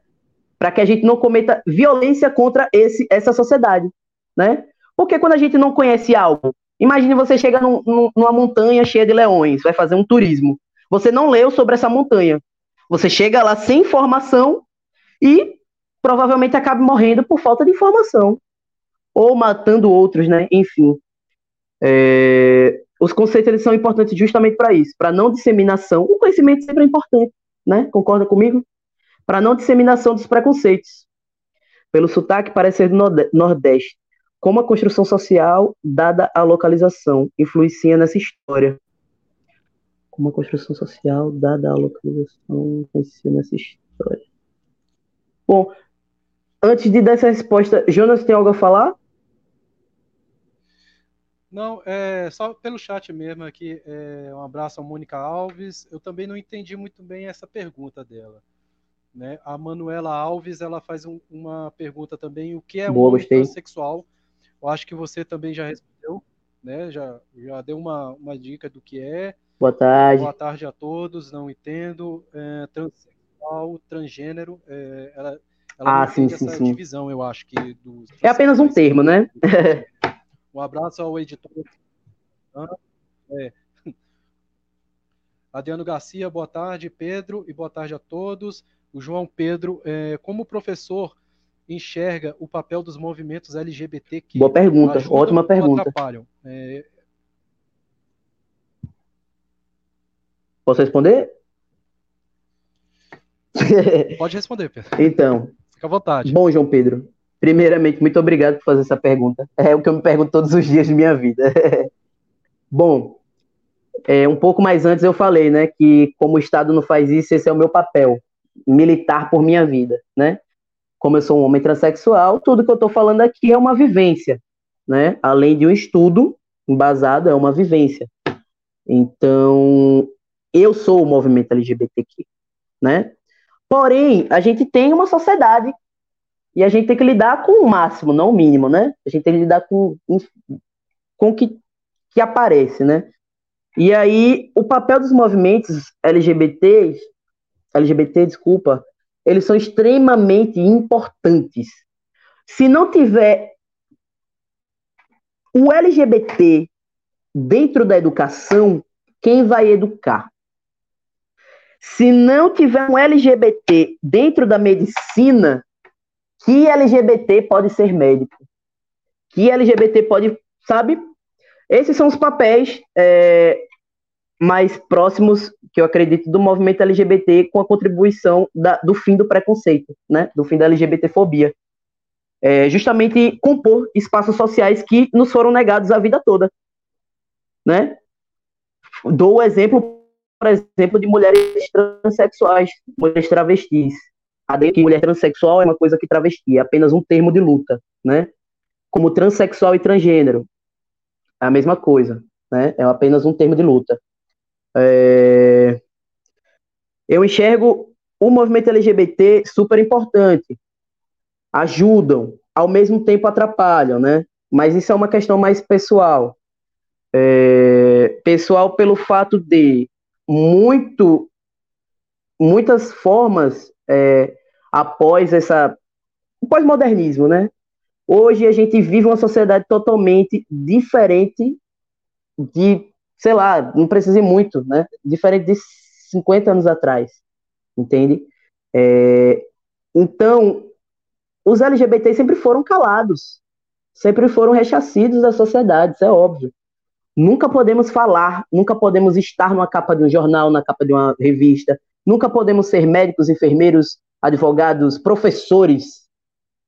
Para que a gente não cometa violência contra esse, essa sociedade, né? Porque quando a gente não conhece algo, imagine você chega num, numa montanha cheia de leões, vai fazer um turismo. Você não leu sobre essa montanha. Você chega lá sem informação e provavelmente acaba morrendo por falta de informação. Ou matando outros, né? Enfim. É... Os conceitos eles são importantes justamente para isso, para não disseminação. O conhecimento sempre é importante, né? Concorda comigo? Para não disseminação dos preconceitos. Pelo sotaque, parece ser do Nordeste como a construção social, dada a localização, influencia nessa história. Como a construção social, dada a localização, influencia nessa história. Bom, antes de dar essa resposta, Jonas tem algo a falar? Não, é só pelo chat mesmo aqui. É, um abraço a Mônica Alves. Eu também não entendi muito bem essa pergunta dela. Né? A Manuela Alves ela faz um, uma pergunta também: o que é Boa, um transexual? Eu acho que você também já respondeu, né? Já, já deu uma, uma dica do que é. Boa tarde. Boa tarde a todos. Não entendo. É, transexual, transgênero. É, ela, ela ah, sim, sim, sim. divisão, eu acho que. Dos, é apenas um termo, né? um abraço ao editor. É. Adriano Garcia, boa tarde, Pedro, e boa tarde a todos. O João Pedro, é, como professor, enxerga o papel dos movimentos LGBT que Boa pergunta, ótima pergunta. atrapalham? É... Posso responder? Pode responder, Pedro. Então. Fica à vontade. Bom, João Pedro. Primeiramente, muito obrigado por fazer essa pergunta. É o que eu me pergunto todos os dias de minha vida. Bom, é, um pouco mais antes eu falei, né, que como o Estado não faz isso, esse é o meu papel, militar por minha vida, né? como eu sou um homem transexual, tudo que eu estou falando aqui é uma vivência, né? Além de um estudo embasado, é uma vivência. Então, eu sou o movimento LGBTQ, né? Porém, a gente tem uma sociedade e a gente tem que lidar com o máximo, não o mínimo, né? A gente tem que lidar com, com o que, que aparece, né? E aí, o papel dos movimentos LGBT, LGBT, desculpa, eles são extremamente importantes. Se não tiver o LGBT dentro da educação, quem vai educar? Se não tiver um LGBT dentro da medicina, que LGBT pode ser médico? que LGBT pode, sabe? Esses são os papéis é, mais próximos, que eu acredito, do movimento LGBT com a contribuição da, do fim do preconceito, né? Do fim da LGBTfobia. É, justamente compor espaços sociais que nos foram negados a vida toda, né? Dou o exemplo, por exemplo, de mulheres transexuais, mulheres travestis. A que mulher transexual é uma coisa que travesti, é apenas um termo de luta, né? Como transexual e transgênero, é a mesma coisa, né? É apenas um termo de luta. É... Eu enxergo o movimento LGBT super importante. Ajudam, ao mesmo tempo atrapalham, né? Mas isso é uma questão mais pessoal. É... Pessoal pelo fato de muito muitas formas é, após essa o pós-modernismo, né? Hoje a gente vive uma sociedade totalmente diferente de sei lá, não precisa muito, né? Diferente de 50 anos atrás, entende? É, então, os LGBTs sempre foram calados, sempre foram rechacidos da sociedade, isso é óbvio. Nunca podemos falar, nunca podemos estar numa capa de um jornal, na capa de uma revista, nunca podemos ser médicos, enfermeiros, advogados, professores.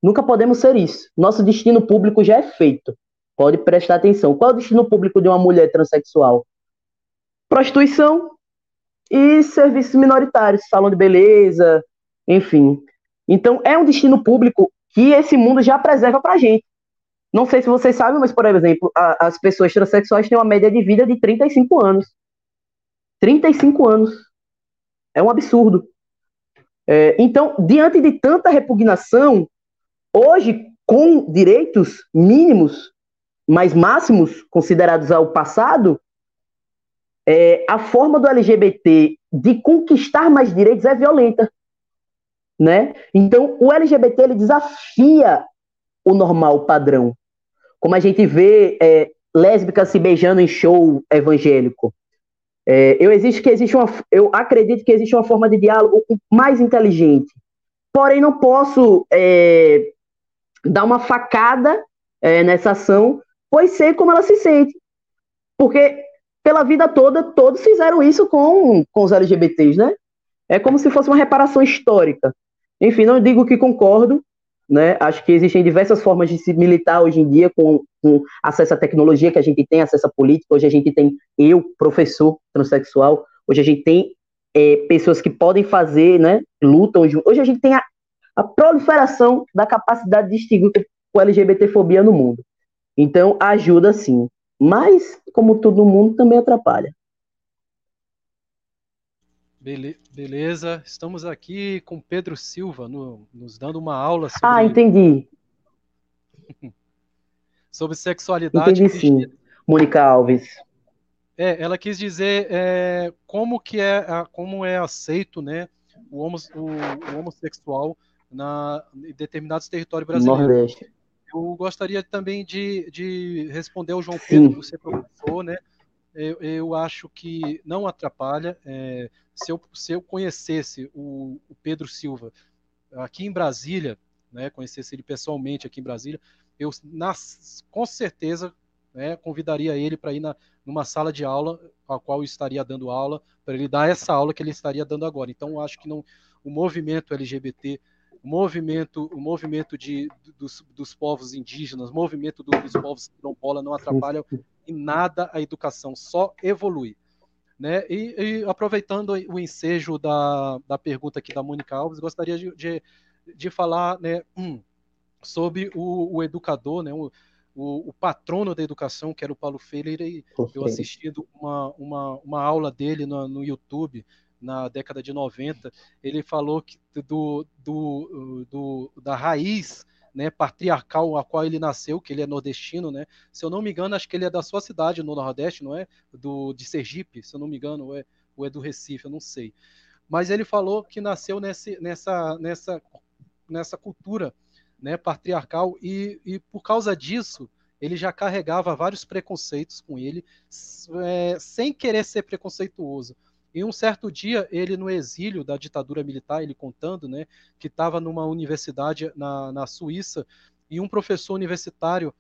Nunca podemos ser isso. Nosso destino público já é feito. Pode prestar atenção. Qual é o destino público de uma mulher transexual? Prostituição e serviços minoritários, salão de beleza, enfim. Então, é um destino público que esse mundo já preserva pra gente. Não sei se vocês sabem, mas, por exemplo, a, as pessoas transexuais têm uma média de vida de 35 anos. 35 anos. É um absurdo. É, então, diante de tanta repugnação, hoje, com direitos mínimos, mais máximos considerados ao passado, é, a forma do LGBT de conquistar mais direitos é violenta, né? Então, o LGBT ele desafia o normal padrão, como a gente vê é, lésbicas se beijando em show evangélico. É, eu existe que existe uma, eu acredito que existe uma forma de diálogo mais inteligente. Porém, não posso é, dar uma facada é, nessa ação pois sei como ela se sente. Porque pela vida toda, todos fizeram isso com, com os LGBTs, né? É como se fosse uma reparação histórica. Enfim, não digo que concordo, né? Acho que existem diversas formas de se militar hoje em dia com, com acesso à tecnologia que a gente tem, acesso à política. Hoje a gente tem eu, professor transexual. Hoje a gente tem é, pessoas que podem fazer, né? Lutam. Hoje a gente tem a, a proliferação da capacidade de extinguir com LGBTfobia no mundo. Então, ajuda sim. Mas, como todo mundo, também atrapalha. Beleza, estamos aqui com Pedro Silva, no, nos dando uma aula sobre. Ah, entendi. sobre sexualidade. Entendi sim. Mônica Alves. É, ela quis dizer é, como que é, como é aceito, né, o, homo, o, o homossexual na, em determinados territórios brasileiros. Nordeste. Eu gostaria também de, de responder ao João Pedro, por ser professor, né? Eu, eu, acho que não atrapalha. É, se, eu, se eu conhecesse o, o, Pedro Silva aqui em Brasília, né, conhecesse ele pessoalmente aqui em Brasília, eu nas, com certeza né, convidaria ele para ir na, numa sala de aula, a qual eu estaria dando aula, para ele dar essa aula que ele estaria dando agora. Então, acho que não, o movimento LGBT o movimento, o movimento de, dos, dos povos indígenas, o movimento do, dos povos quilombola não atrapalha em nada a educação, só evolui. Né? E, e, aproveitando o ensejo da, da pergunta aqui da Mônica Alves, gostaria de, de, de falar né, hum, sobre o, o, educador, né, o, o, o, patrono da educação, que era o Paulo Freire, eu assistindo uma, uma, uma aula dele no, no YouTube, na década de 90, ele falou que do, do, do, da raiz né, patriarcal a qual ele nasceu, que ele é nordestino, né? Se eu não me engano, acho que ele é da sua cidade no Nordeste, não é? Do de Sergipe, se eu não me engano, ou é, ou é do Recife, eu não sei. Mas ele falou que nasceu nesse, nessa, nessa, nessa cultura né, patriarcal e, e por causa disso ele já carregava vários preconceitos com ele, é, sem querer ser preconceituoso. E um certo dia, ele no exílio da ditadura militar, ele contando, né, que estava numa universidade na, na Suíça, e um professor universitário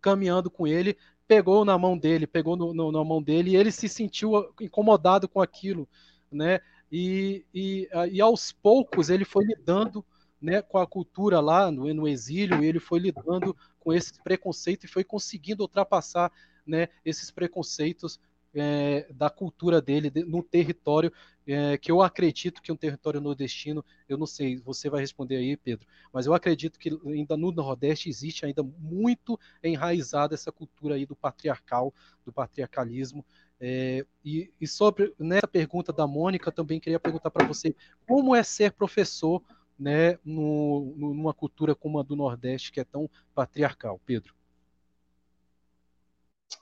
caminhando com ele, pegou na mão dele, pegou no, no, na mão dele, e ele se sentiu incomodado com aquilo, né? E, e, e aos poucos ele foi lidando né, com a cultura lá no, no exílio, ele foi lidando com esse preconceito e foi conseguindo ultrapassar né, esses preconceitos é, da cultura dele de, no território é, que eu acredito que um território nordestino, eu não sei, você vai responder aí, Pedro, mas eu acredito que ainda no Nordeste existe ainda muito enraizada essa cultura aí do patriarcal, do patriarcalismo. É, e, e, sobre nessa pergunta da Mônica, também queria perguntar para você como é ser professor né, no, numa cultura como a do Nordeste, que é tão patriarcal, Pedro?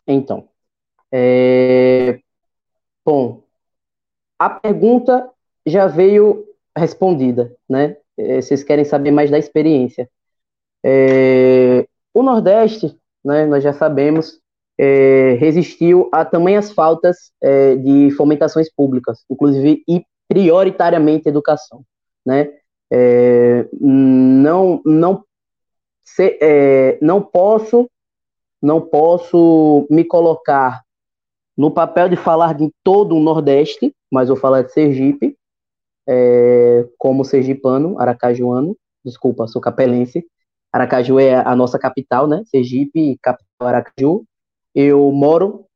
Então, é... bom, a pergunta já veio respondida, né? É, vocês querem saber mais da experiência. É, o Nordeste, né, nós já sabemos, é, resistiu a tamanhas faltas é, de fomentações públicas, inclusive e prioritariamente educação, né? É, não, não, se, é, não posso, não posso me colocar no papel de falar de todo o Nordeste, mas vou falar de Sergipe, é, como sergipano, aracajuano, desculpa, sou capelense. Aracaju é a nossa capital, né? Sergipe, capital Aracaju. Eu moro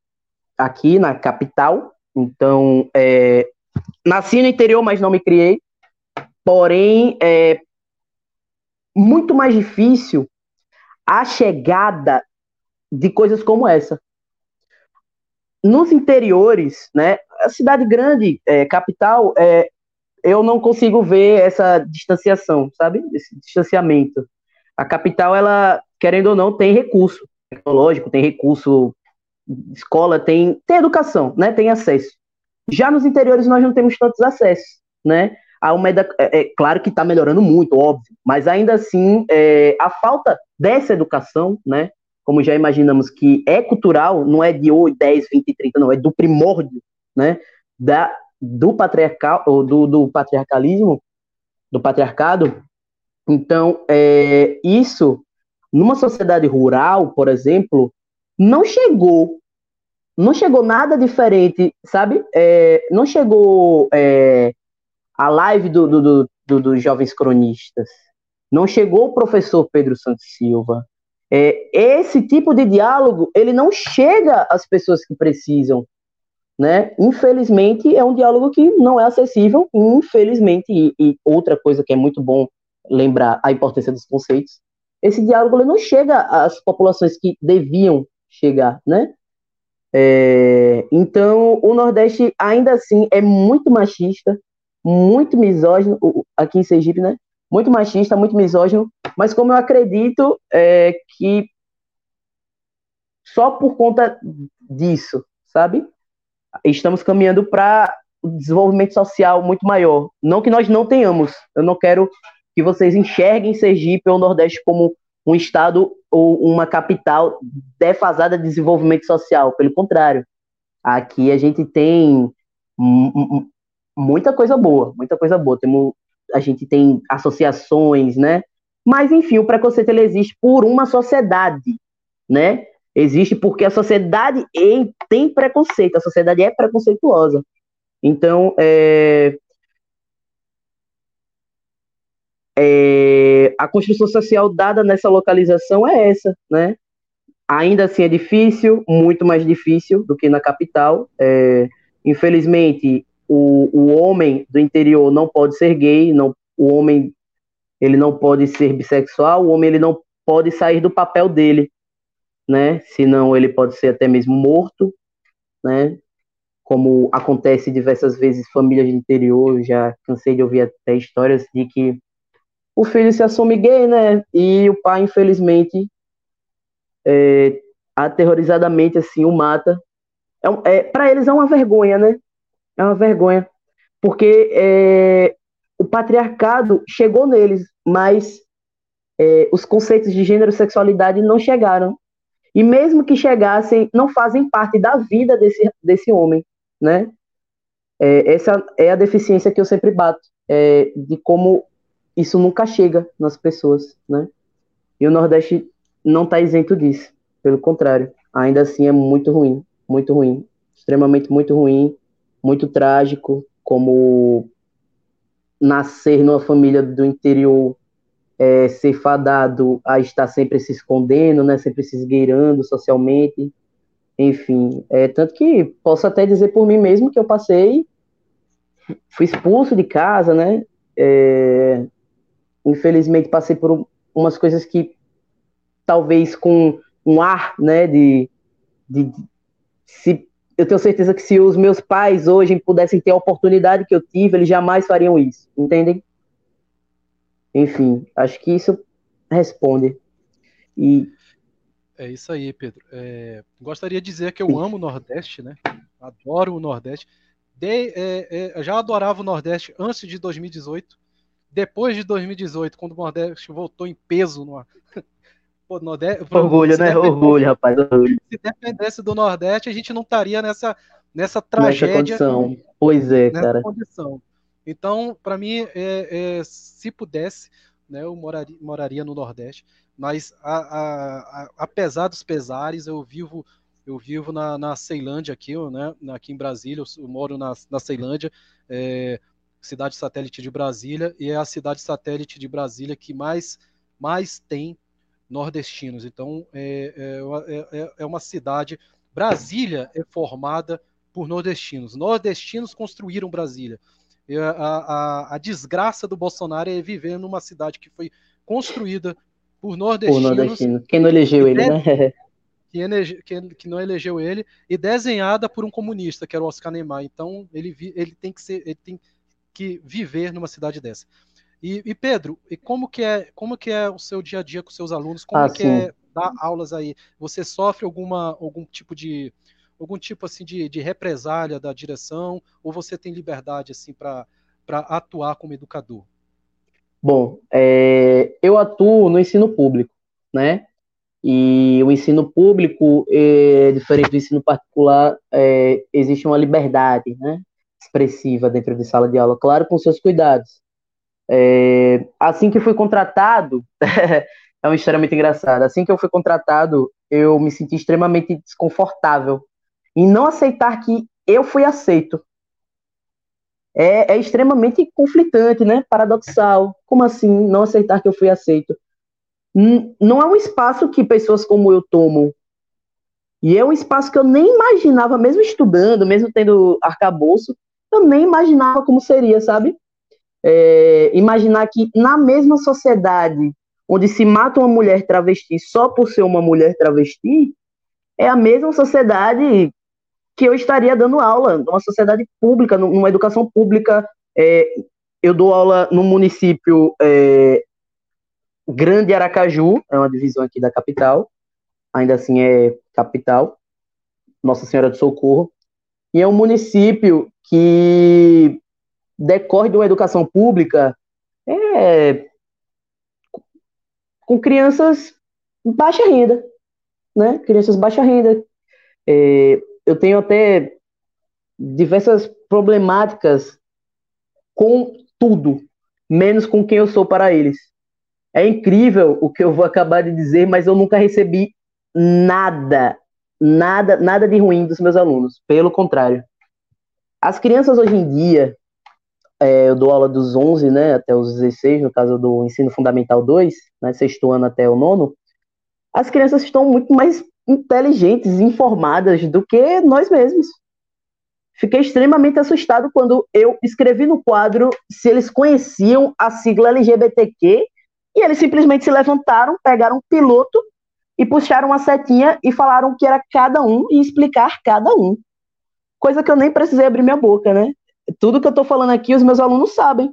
aqui na capital, então é, nasci no interior, mas não me criei. Porém, é muito mais difícil a chegada de coisas como essa nos interiores, né, a cidade grande, é, capital, é, eu não consigo ver essa distanciação, sabe? Esse distanciamento. A capital, ela, querendo ou não, tem recurso tecnológico, tem recurso, escola, tem, tem educação, né? Tem acesso. Já nos interiores nós não temos tantos acessos, né? A Almeida, é, é claro que está melhorando muito, óbvio, mas ainda assim é, a falta dessa educação, né? como já imaginamos que é cultural, não é de 8, 10, 20, 30, não, é do primórdio, né, da, do patriarcal, do, do patriarcalismo, do patriarcado. Então, é, isso, numa sociedade rural, por exemplo, não chegou, não chegou nada diferente, sabe? É, não chegou é, a live do, do, do, do, dos jovens cronistas, não chegou o professor Pedro Santos Silva, é, esse tipo de diálogo ele não chega às pessoas que precisam, né? Infelizmente é um diálogo que não é acessível, infelizmente e, e outra coisa que é muito bom lembrar a importância dos conceitos, esse diálogo ele não chega às populações que deviam chegar, né? É, então o Nordeste ainda assim é muito machista, muito misógino aqui em Sergipe, né? muito machista, muito misógino, mas como eu acredito é, que só por conta disso, sabe? Estamos caminhando para o desenvolvimento social muito maior. Não que nós não tenhamos. Eu não quero que vocês enxerguem Sergipe ou Nordeste como um estado ou uma capital defasada de desenvolvimento social. Pelo contrário, aqui a gente tem muita coisa boa, muita coisa boa. Temos a gente tem associações, né? Mas, enfim, o preconceito ele existe por uma sociedade, né? Existe porque a sociedade tem preconceito, a sociedade é preconceituosa. Então, é, é, a construção social dada nessa localização é essa, né? Ainda assim é difícil, muito mais difícil do que na capital. É, infelizmente, o, o homem do interior não pode ser gay, não, o homem ele não pode ser bissexual, o homem ele não pode sair do papel dele, né? Senão ele pode ser até mesmo morto, né? Como acontece diversas vezes famílias de interior, já cansei de ouvir até histórias de que o filho se assume gay, né? E o pai, infelizmente, é, aterrorizadamente assim o mata. É, é para eles é uma vergonha, né? É uma vergonha. Porque é, o patriarcado chegou neles, mas é, os conceitos de gênero e sexualidade não chegaram. E mesmo que chegassem, não fazem parte da vida desse, desse homem, né? É, essa é a deficiência que eu sempre bato, é, de como isso nunca chega nas pessoas, né? E o Nordeste não está isento disso. Pelo contrário, ainda assim é muito ruim, muito ruim, extremamente muito ruim, muito trágico, como nascer numa família do interior, é, ser fadado a estar sempre se escondendo, né, sempre se esgueirando socialmente, enfim, é, tanto que posso até dizer por mim mesmo que eu passei, fui expulso de casa, né, é, infelizmente passei por umas coisas que talvez com um ar, né, de, de, de se eu tenho certeza que se os meus pais hoje pudessem ter a oportunidade que eu tive, eles jamais fariam isso, entendem? Enfim, acho que isso responde. E é isso aí, Pedro. É, gostaria de dizer que eu amo o Nordeste, né? Adoro o Nordeste. De, é, é, já adorava o Nordeste antes de 2018. Depois de 2018, quando o Nordeste voltou em peso no, Pô, Nordeste, orgulho, né? Orgulho, rapaz. Orgulho. Se dependesse do Nordeste, a gente não estaria nessa, nessa tragédia. Nessa condição. Pois é, cara. Condição. Então, para mim, é, é, se pudesse, né, eu moraria, moraria no Nordeste. Mas, a, a, a, apesar dos pesares, eu vivo eu vivo na, na Ceilândia aqui, né, aqui em Brasília. Eu, eu moro na, na Ceilândia, é, cidade satélite de Brasília, e é a cidade satélite de Brasília que mais mais tem nordestinos. Então, é, é, é, é uma cidade. Brasília é formada por nordestinos. Nordestinos construíram Brasília. A, a, a, desgraça do Bolsonaro é viver numa cidade que foi construída por nordestinos. Por nordestino. Quem não elegeu ele, né? Que, elege, que, que, não elegeu ele e desenhada por um comunista, que era o Oscar Neymar. Então ele, ele tem que ser, ele tem que viver numa cidade dessa. E, e, Pedro, e como que é como que é o seu dia a dia com seus alunos? Como ah, que sim. é dar aulas aí? Você sofre alguma algum tipo de algum tipo assim de, de represália da direção ou você tem liberdade assim para para atuar como educador? Bom, é, eu atuo no ensino público, né? E o ensino público, é, diferente do ensino particular, é, existe uma liberdade, né? Expressiva dentro de sala de aula, claro, com seus cuidados. É, assim que fui contratado, é uma história muito engraçada. Assim que eu fui contratado, eu me senti extremamente desconfortável em não aceitar que eu fui aceito. É, é extremamente conflitante, né? Paradoxal. Como assim não aceitar que eu fui aceito? Não é um espaço que pessoas como eu tomam. E é um espaço que eu nem imaginava, mesmo estudando, mesmo tendo arcabouço, eu nem imaginava como seria, sabe? É, imaginar que na mesma sociedade onde se mata uma mulher travesti só por ser uma mulher travesti, é a mesma sociedade que eu estaria dando aula, numa sociedade pública, numa educação pública. É, eu dou aula no município é, Grande Aracaju, é uma divisão aqui da capital, ainda assim é capital, Nossa Senhora do Socorro, e é um município que decorre de uma educação pública é, com crianças baixa renda, né? Crianças baixa renda. É, eu tenho até diversas problemáticas com tudo, menos com quem eu sou para eles. É incrível o que eu vou acabar de dizer, mas eu nunca recebi nada, nada, nada de ruim dos meus alunos. Pelo contrário. As crianças hoje em dia, é, eu dou aula dos 11, né, até os 16, no caso do ensino fundamental 2, né, sexto ano até o nono, as crianças estão muito mais inteligentes, informadas do que nós mesmos. Fiquei extremamente assustado quando eu escrevi no quadro se eles conheciam a sigla LGBTQ e eles simplesmente se levantaram, pegaram um piloto e puxaram uma setinha e falaram que era cada um e explicar cada um. Coisa que eu nem precisei abrir minha boca, né? Tudo que eu estou falando aqui, os meus alunos sabem.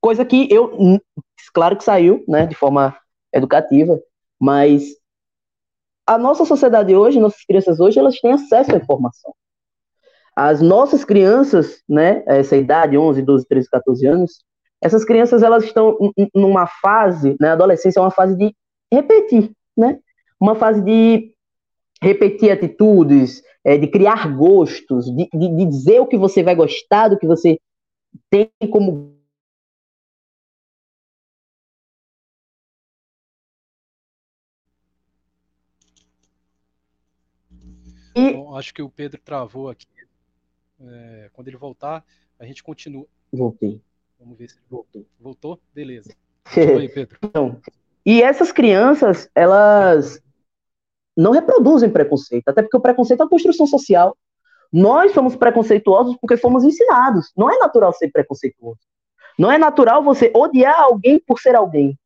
Coisa que eu, claro que saiu, né, de forma educativa, mas a nossa sociedade hoje, nossas crianças hoje, elas têm acesso à informação. As nossas crianças, né, essa idade, 11, 12, 13, 14 anos, essas crianças, elas estão numa fase, né, a adolescência é uma fase de repetir, né, uma fase de repetir atitudes, é, de criar gostos, de, de, de dizer o que você vai gostar, do que você tem como E... Bom, acho que o Pedro travou aqui. É, quando ele voltar, a gente continua. Voltei. Vamos ver se ele voltou. Voltou? Beleza. Oi, Pedro. Então, e essas crianças, elas não reproduzem preconceito, até porque o preconceito é uma construção social. Nós somos preconceituosos porque fomos ensinados. Não é natural ser preconceituoso. Não é natural você odiar alguém por ser alguém.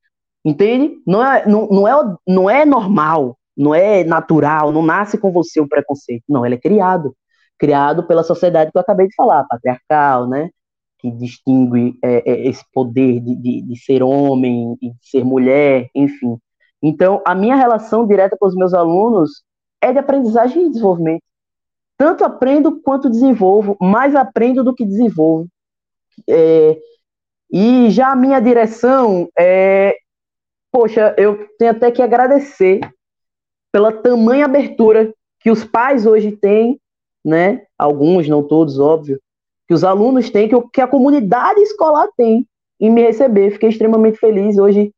Entende? Não é, não, não, é, não é normal, não é natural, não nasce com você o preconceito. Não, ele é criado. Criado pela sociedade que eu acabei de falar, patriarcal, né? Que distingue é, é, esse poder de, de, de ser homem e de ser mulher, enfim. Então, a minha relação direta com os meus alunos é de aprendizagem e desenvolvimento. Tanto aprendo quanto desenvolvo, mais aprendo do que desenvolvo. É, e já a minha direção é. Poxa, eu tenho até que agradecer pela tamanha abertura que os pais hoje têm, né? Alguns, não todos, óbvio, que os alunos têm, que, que a comunidade escolar tem em me receber. Fiquei extremamente feliz. Hoje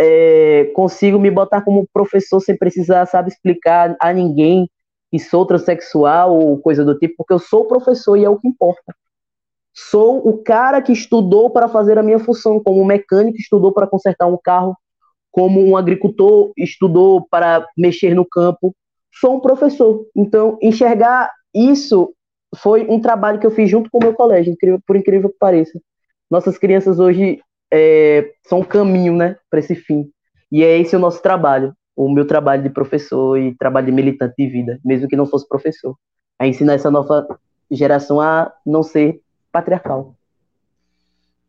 é, consigo me botar como professor sem precisar, sabe, explicar a ninguém que sou transexual ou coisa do tipo, porque eu sou professor e é o que importa. Sou o cara que estudou para fazer a minha função, como um mecânico estudou para consertar um carro, como um agricultor estudou para mexer no campo. Sou um professor. Então, enxergar isso foi um trabalho que eu fiz junto com o meu colégio, por incrível que pareça. Nossas crianças hoje é, são um caminho, né, para esse fim. E é esse o nosso trabalho, o meu trabalho de professor e trabalho de militante de vida, mesmo que não fosse professor. A ensinar essa nova geração a não ser patriarcal.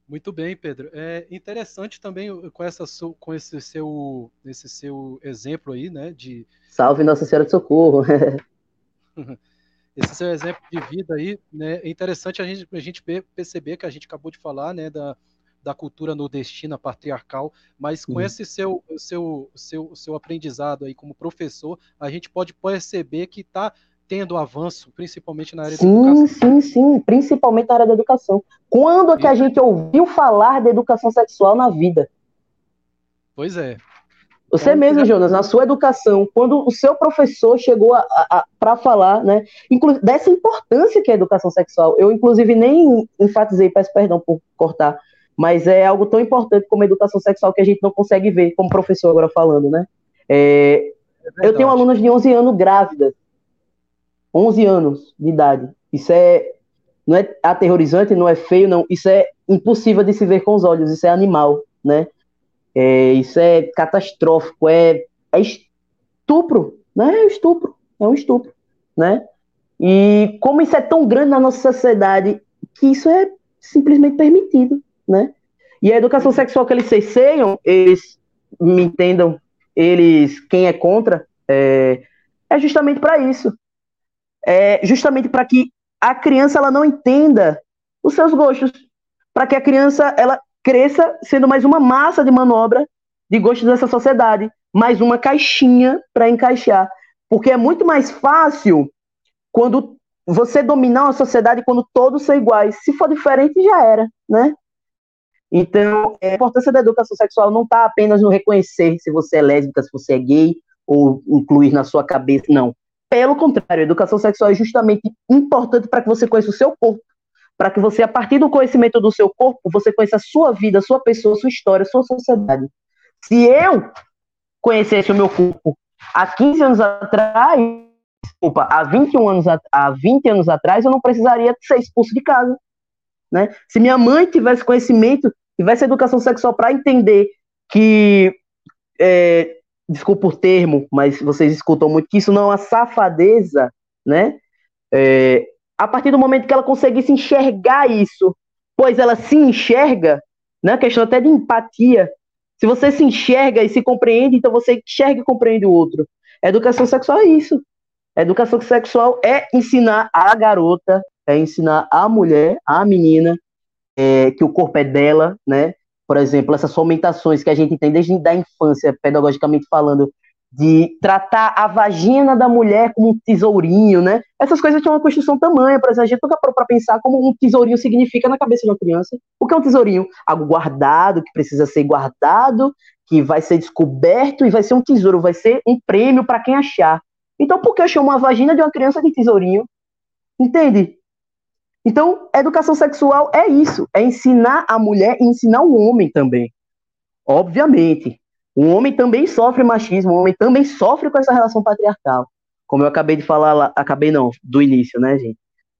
Muito bem, Pedro. É interessante também com, essa, com esse, seu, esse seu exemplo aí, né? De... Salve Nossa Senhora de Socorro! esse seu exemplo de vida aí, né? É interessante a gente, a gente perceber que a gente acabou de falar, né? Da, da cultura nordestina patriarcal, mas com uhum. esse seu, seu, seu, seu aprendizado aí como professor, a gente pode perceber que está tendo avanço, principalmente na área sim, da educação. Sim, sim, sim, principalmente na área da educação. Quando é que a gente ouviu falar de educação sexual na vida? Pois é. Você então, mesmo, Jonas, na sua educação, quando o seu professor chegou para falar, né, dessa importância que é a educação sexual, eu inclusive nem enfatizei, peço perdão por cortar, mas é algo tão importante como a educação sexual que a gente não consegue ver, como professor agora falando, né? É, é eu tenho alunas de 11 anos grávidas, 11 anos de idade. Isso é não é aterrorizante, não é feio, não. Isso é impossível de se ver com os olhos. Isso é animal, né? É, isso é catastrófico, é, é estupro, né? É estupro, é um estupro, né? E como isso é tão grande na nossa sociedade que isso é simplesmente permitido, né? E a educação sexual que eles cesseiam, eles me entendam, eles, quem é contra, é, é justamente para isso. É justamente para que a criança ela não entenda os seus gostos, para que a criança ela cresça sendo mais uma massa de manobra de gostos dessa sociedade, mais uma caixinha para encaixar, porque é muito mais fácil quando você dominar uma sociedade quando todos são iguais. Se for diferente já era, né? Então, a importância da educação sexual não está apenas no reconhecer se você é lésbica, se você é gay, ou incluir na sua cabeça, não. Pelo contrário, a educação sexual é justamente importante para que você conheça o seu corpo, para que você, a partir do conhecimento do seu corpo, você conheça a sua vida, a sua pessoa, a sua história, a sua sociedade. Se eu conhecesse o meu corpo há 15 anos atrás, desculpa, há 21 anos, há 20 anos atrás, eu não precisaria ser expulso de casa. Né? Se minha mãe tivesse conhecimento tivesse educação sexual para entender que, é, desculpa o termo, mas vocês escutam muito, que isso não é uma safadeza, né? É, a partir do momento que ela conseguisse enxergar isso, pois ela se enxerga, né? Questão até de empatia. Se você se enxerga e se compreende, então você enxerga e compreende o outro. Educação sexual é isso. Educação sexual é ensinar a garota, é ensinar a mulher, a menina, é, que o corpo é dela, né? Por exemplo, essas fomentações que a gente tem desde a infância, pedagogicamente falando, de tratar a vagina da mulher como um tesourinho, né? Essas coisas tinham uma construção tamanha, por exemplo, a gente nunca parou para pensar como um tesourinho significa na cabeça de uma criança. O que é um tesourinho? Algo guardado, que precisa ser guardado, que vai ser descoberto e vai ser um tesouro, vai ser um prêmio para quem achar. Então, por que eu chamo a vagina de uma criança de tesourinho? Entende? Então, educação sexual é isso, é ensinar a mulher e ensinar o homem também. Obviamente, o homem também sofre machismo, o homem também sofre com essa relação patriarcal. Como eu acabei de falar lá, acabei não, do início, né, gente?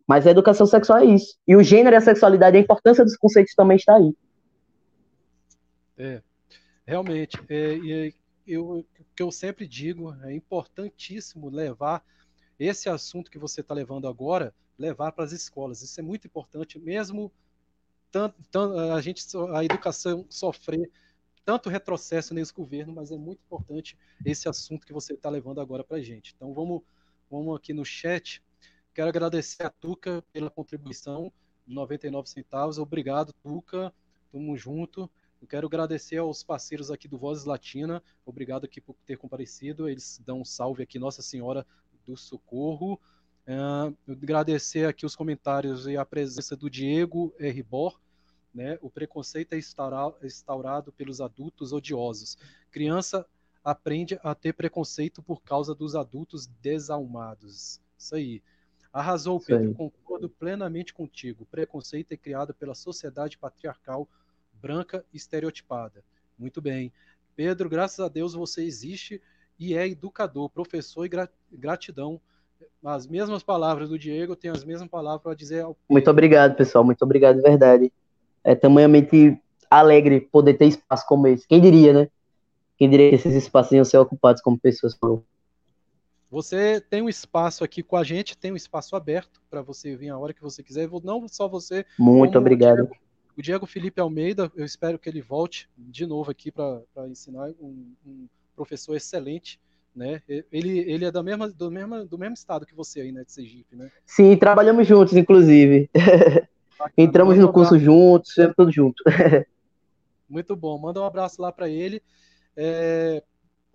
Mas a educação sexual é isso. E o gênero e a sexualidade, a importância dos conceitos também está aí. É, realmente. É, e eu, que eu sempre digo, é importantíssimo levar esse assunto que você está levando agora, levar para as escolas. Isso é muito importante, mesmo tanto, tanto, a gente a educação sofrer tanto retrocesso nesse governo, mas é muito importante esse assunto que você está levando agora para a gente. Então vamos, vamos aqui no chat. Quero agradecer a Tuca pela contribuição de 99 centavos. Obrigado, Tuca. Tamo junto. Eu quero agradecer aos parceiros aqui do Vozes Latina. Obrigado aqui por ter comparecido. Eles dão um salve aqui, Nossa Senhora do Socorro. Uh, agradecer aqui os comentários e a presença do Diego R. Bor. Né? O preconceito é instaurado pelos adultos odiosos. Criança aprende a ter preconceito por causa dos adultos desalmados. Isso aí. Arrasou, Pedro. Sim. Concordo plenamente contigo. preconceito é criado pela sociedade patriarcal branca estereotipada. Muito bem. Pedro, graças a Deus você existe e é educador, professor e gratidão. As mesmas palavras do Diego, eu tenho as mesmas palavras para dizer ao Muito obrigado, pessoal. Muito obrigado, verdade. É tamanhamente alegre poder ter espaço como esse. Quem diria, né? Quem diria que esses espaços iam ser ocupados como pessoas Você tem um espaço aqui com a gente, tem um espaço aberto para você vir a hora que você quiser. Não só você. Muito obrigado. O Diego, o Diego Felipe Almeida, eu espero que ele volte de novo aqui para ensinar um, um, professor excelente, né? Ele, ele é da mesma, do, mesmo, do mesmo estado que você aí, né, de Sergipe, né? Sim, trabalhamos juntos, inclusive. Entramos no curso juntos, sempre tudo junto. Muito bom, manda um abraço lá para ele. É,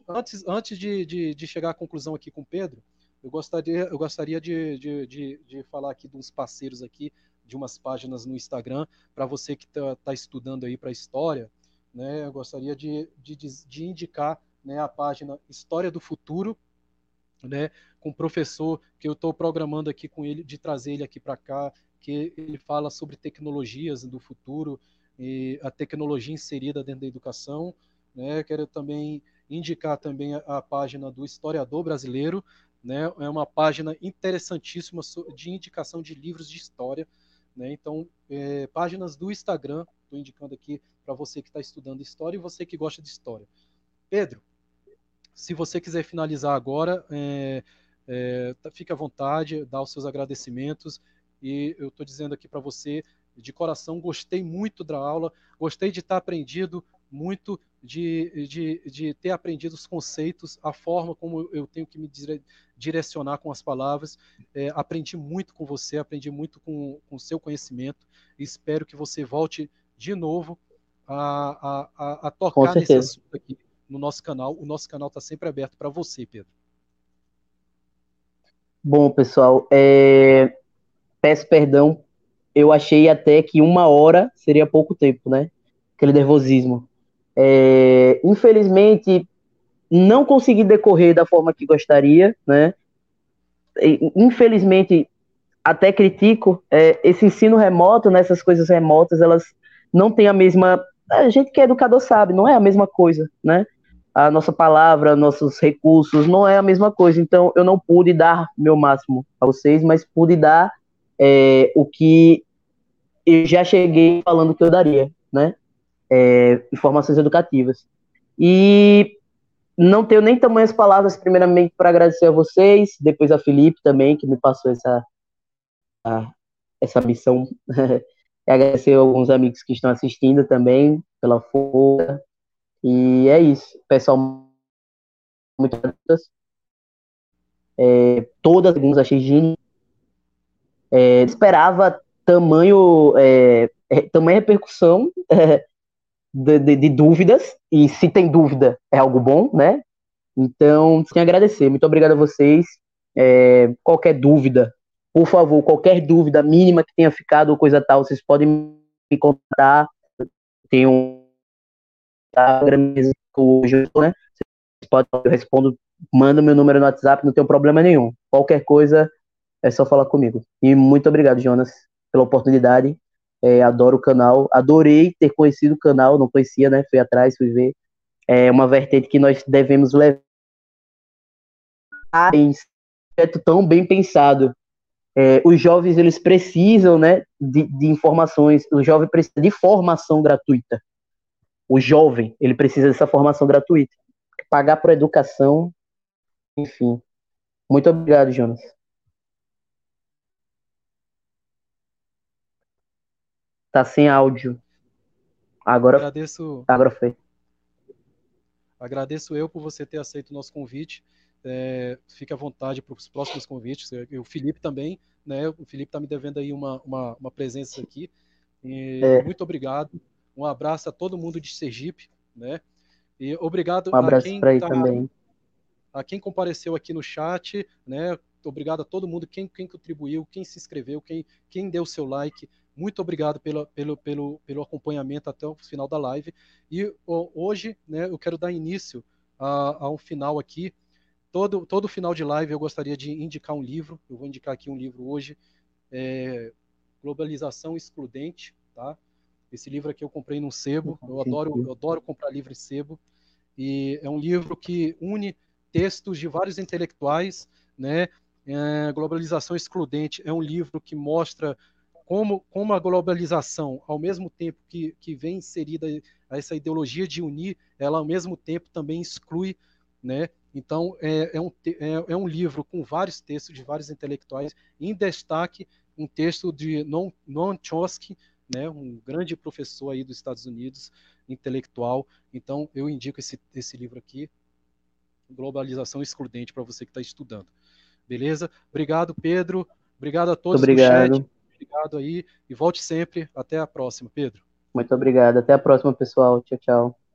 antes antes de, de, de, chegar à conclusão aqui com o Pedro, eu gostaria, eu gostaria de, de, de, de falar aqui de uns parceiros aqui de umas páginas no Instagram para você que está tá estudando aí para história, né? Eu gostaria de, de, de indicar né, a página História do Futuro, né, com o professor que eu estou programando aqui com ele, de trazer ele aqui para cá, que ele fala sobre tecnologias do futuro e a tecnologia inserida dentro da educação. Né? Quero também indicar também a, a página do historiador brasileiro, né? É uma página interessantíssima de indicação de livros de história. Né? Então, é, páginas do Instagram, estou indicando aqui para você que está estudando história e você que gosta de história. Pedro, se você quiser finalizar agora, é, é, tá, fique à vontade, dá os seus agradecimentos. E eu estou dizendo aqui para você, de coração, gostei muito da aula, gostei de estar tá aprendido muito de, de, de ter aprendido os conceitos, a forma como eu tenho que me dire, direcionar com as palavras. É, aprendi muito com você, aprendi muito com o seu conhecimento. Espero que você volte de novo a, a, a tocar nesse assunto aqui no nosso canal. O nosso canal está sempre aberto para você, Pedro. Bom, pessoal, é... peço perdão. Eu achei até que uma hora seria pouco tempo, né? Aquele nervosismo. É, infelizmente, não consegui decorrer da forma que gostaria, né? Infelizmente, até critico é, esse ensino remoto, nessas né, coisas remotas, elas não têm a mesma. A gente que é educador sabe, não é a mesma coisa, né? A nossa palavra, nossos recursos, não é a mesma coisa. Então, eu não pude dar meu máximo a vocês, mas pude dar é, o que eu já cheguei falando que eu daria, né? é, informações educativas. E não tenho nem tamanhas palavras, primeiramente, para agradecer a vocês, depois a Felipe também, que me passou essa, a, essa missão. agradecer a alguns amigos que estão assistindo também, pela força. E é isso, pessoal. Muito graças. É, todas as achei genial. É, esperava tamanho, é, é tamanha repercussão de, de, de, dúvidas, e se tem dúvida é algo bom, né? Então, sem agradecer. Muito obrigado a vocês. É, qualquer dúvida, por favor, qualquer dúvida mínima que tenha ficado ou coisa tal, vocês podem me contar. Tem um hoje, né? Vocês eu respondo, manda meu número no WhatsApp, não tem problema nenhum. Qualquer coisa é só falar comigo. E muito obrigado, Jonas, pela oportunidade. É, adoro o canal, adorei ter conhecido o canal, não conhecia, né? Fui atrás, fui ver. É uma vertente que nós devemos levar. É tão bem pensado. É, os jovens eles precisam, né, de, de informações. O jovem precisa de formação gratuita. O jovem ele precisa dessa formação gratuita. Pagar por educação, enfim. Muito obrigado, Jonas. Tá sem áudio. Agora, agradeço, agora foi. Agradeço eu por você ter aceito o nosso convite. É, fique à vontade para os próximos convites. O Felipe também, né? O Felipe está me devendo aí uma, uma, uma presença aqui. E, é. Muito obrigado. Um abraço a todo mundo de Sergipe, né? E obrigado um abraço a quem tá, também. A quem compareceu aqui no chat, né? Obrigado a todo mundo, quem, quem contribuiu, quem se inscreveu, quem, quem deu seu like. Muito obrigado pelo, pelo, pelo, pelo acompanhamento até o final da live. E hoje, né, eu quero dar início a, a um final aqui. Todo, todo final de live eu gostaria de indicar um livro. Eu vou indicar aqui um livro hoje, é Globalização Excludente, tá? Esse livro aqui eu comprei num sebo. Eu adoro, eu adoro comprar livro em sebo. E é um livro que une textos de vários intelectuais, né? É, Globalização Excludente é um livro que mostra como, como a globalização, ao mesmo tempo que, que vem inserida essa ideologia de unir, ela ao mesmo tempo também exclui, né? Então, é, é, um, é, é um livro com vários textos de vários intelectuais, em destaque um texto de Noam, Noam Chomsky, né, um grande professor aí dos Estados Unidos, intelectual. Então, eu indico esse, esse livro aqui, Globalização Excludente, para você que está estudando. Beleza? Obrigado, Pedro. Obrigado a todos Obrigado. do chat obrigado aí e volte sempre. Até a próxima, Pedro. Muito obrigado. Até a próxima, pessoal. Tchau, tchau.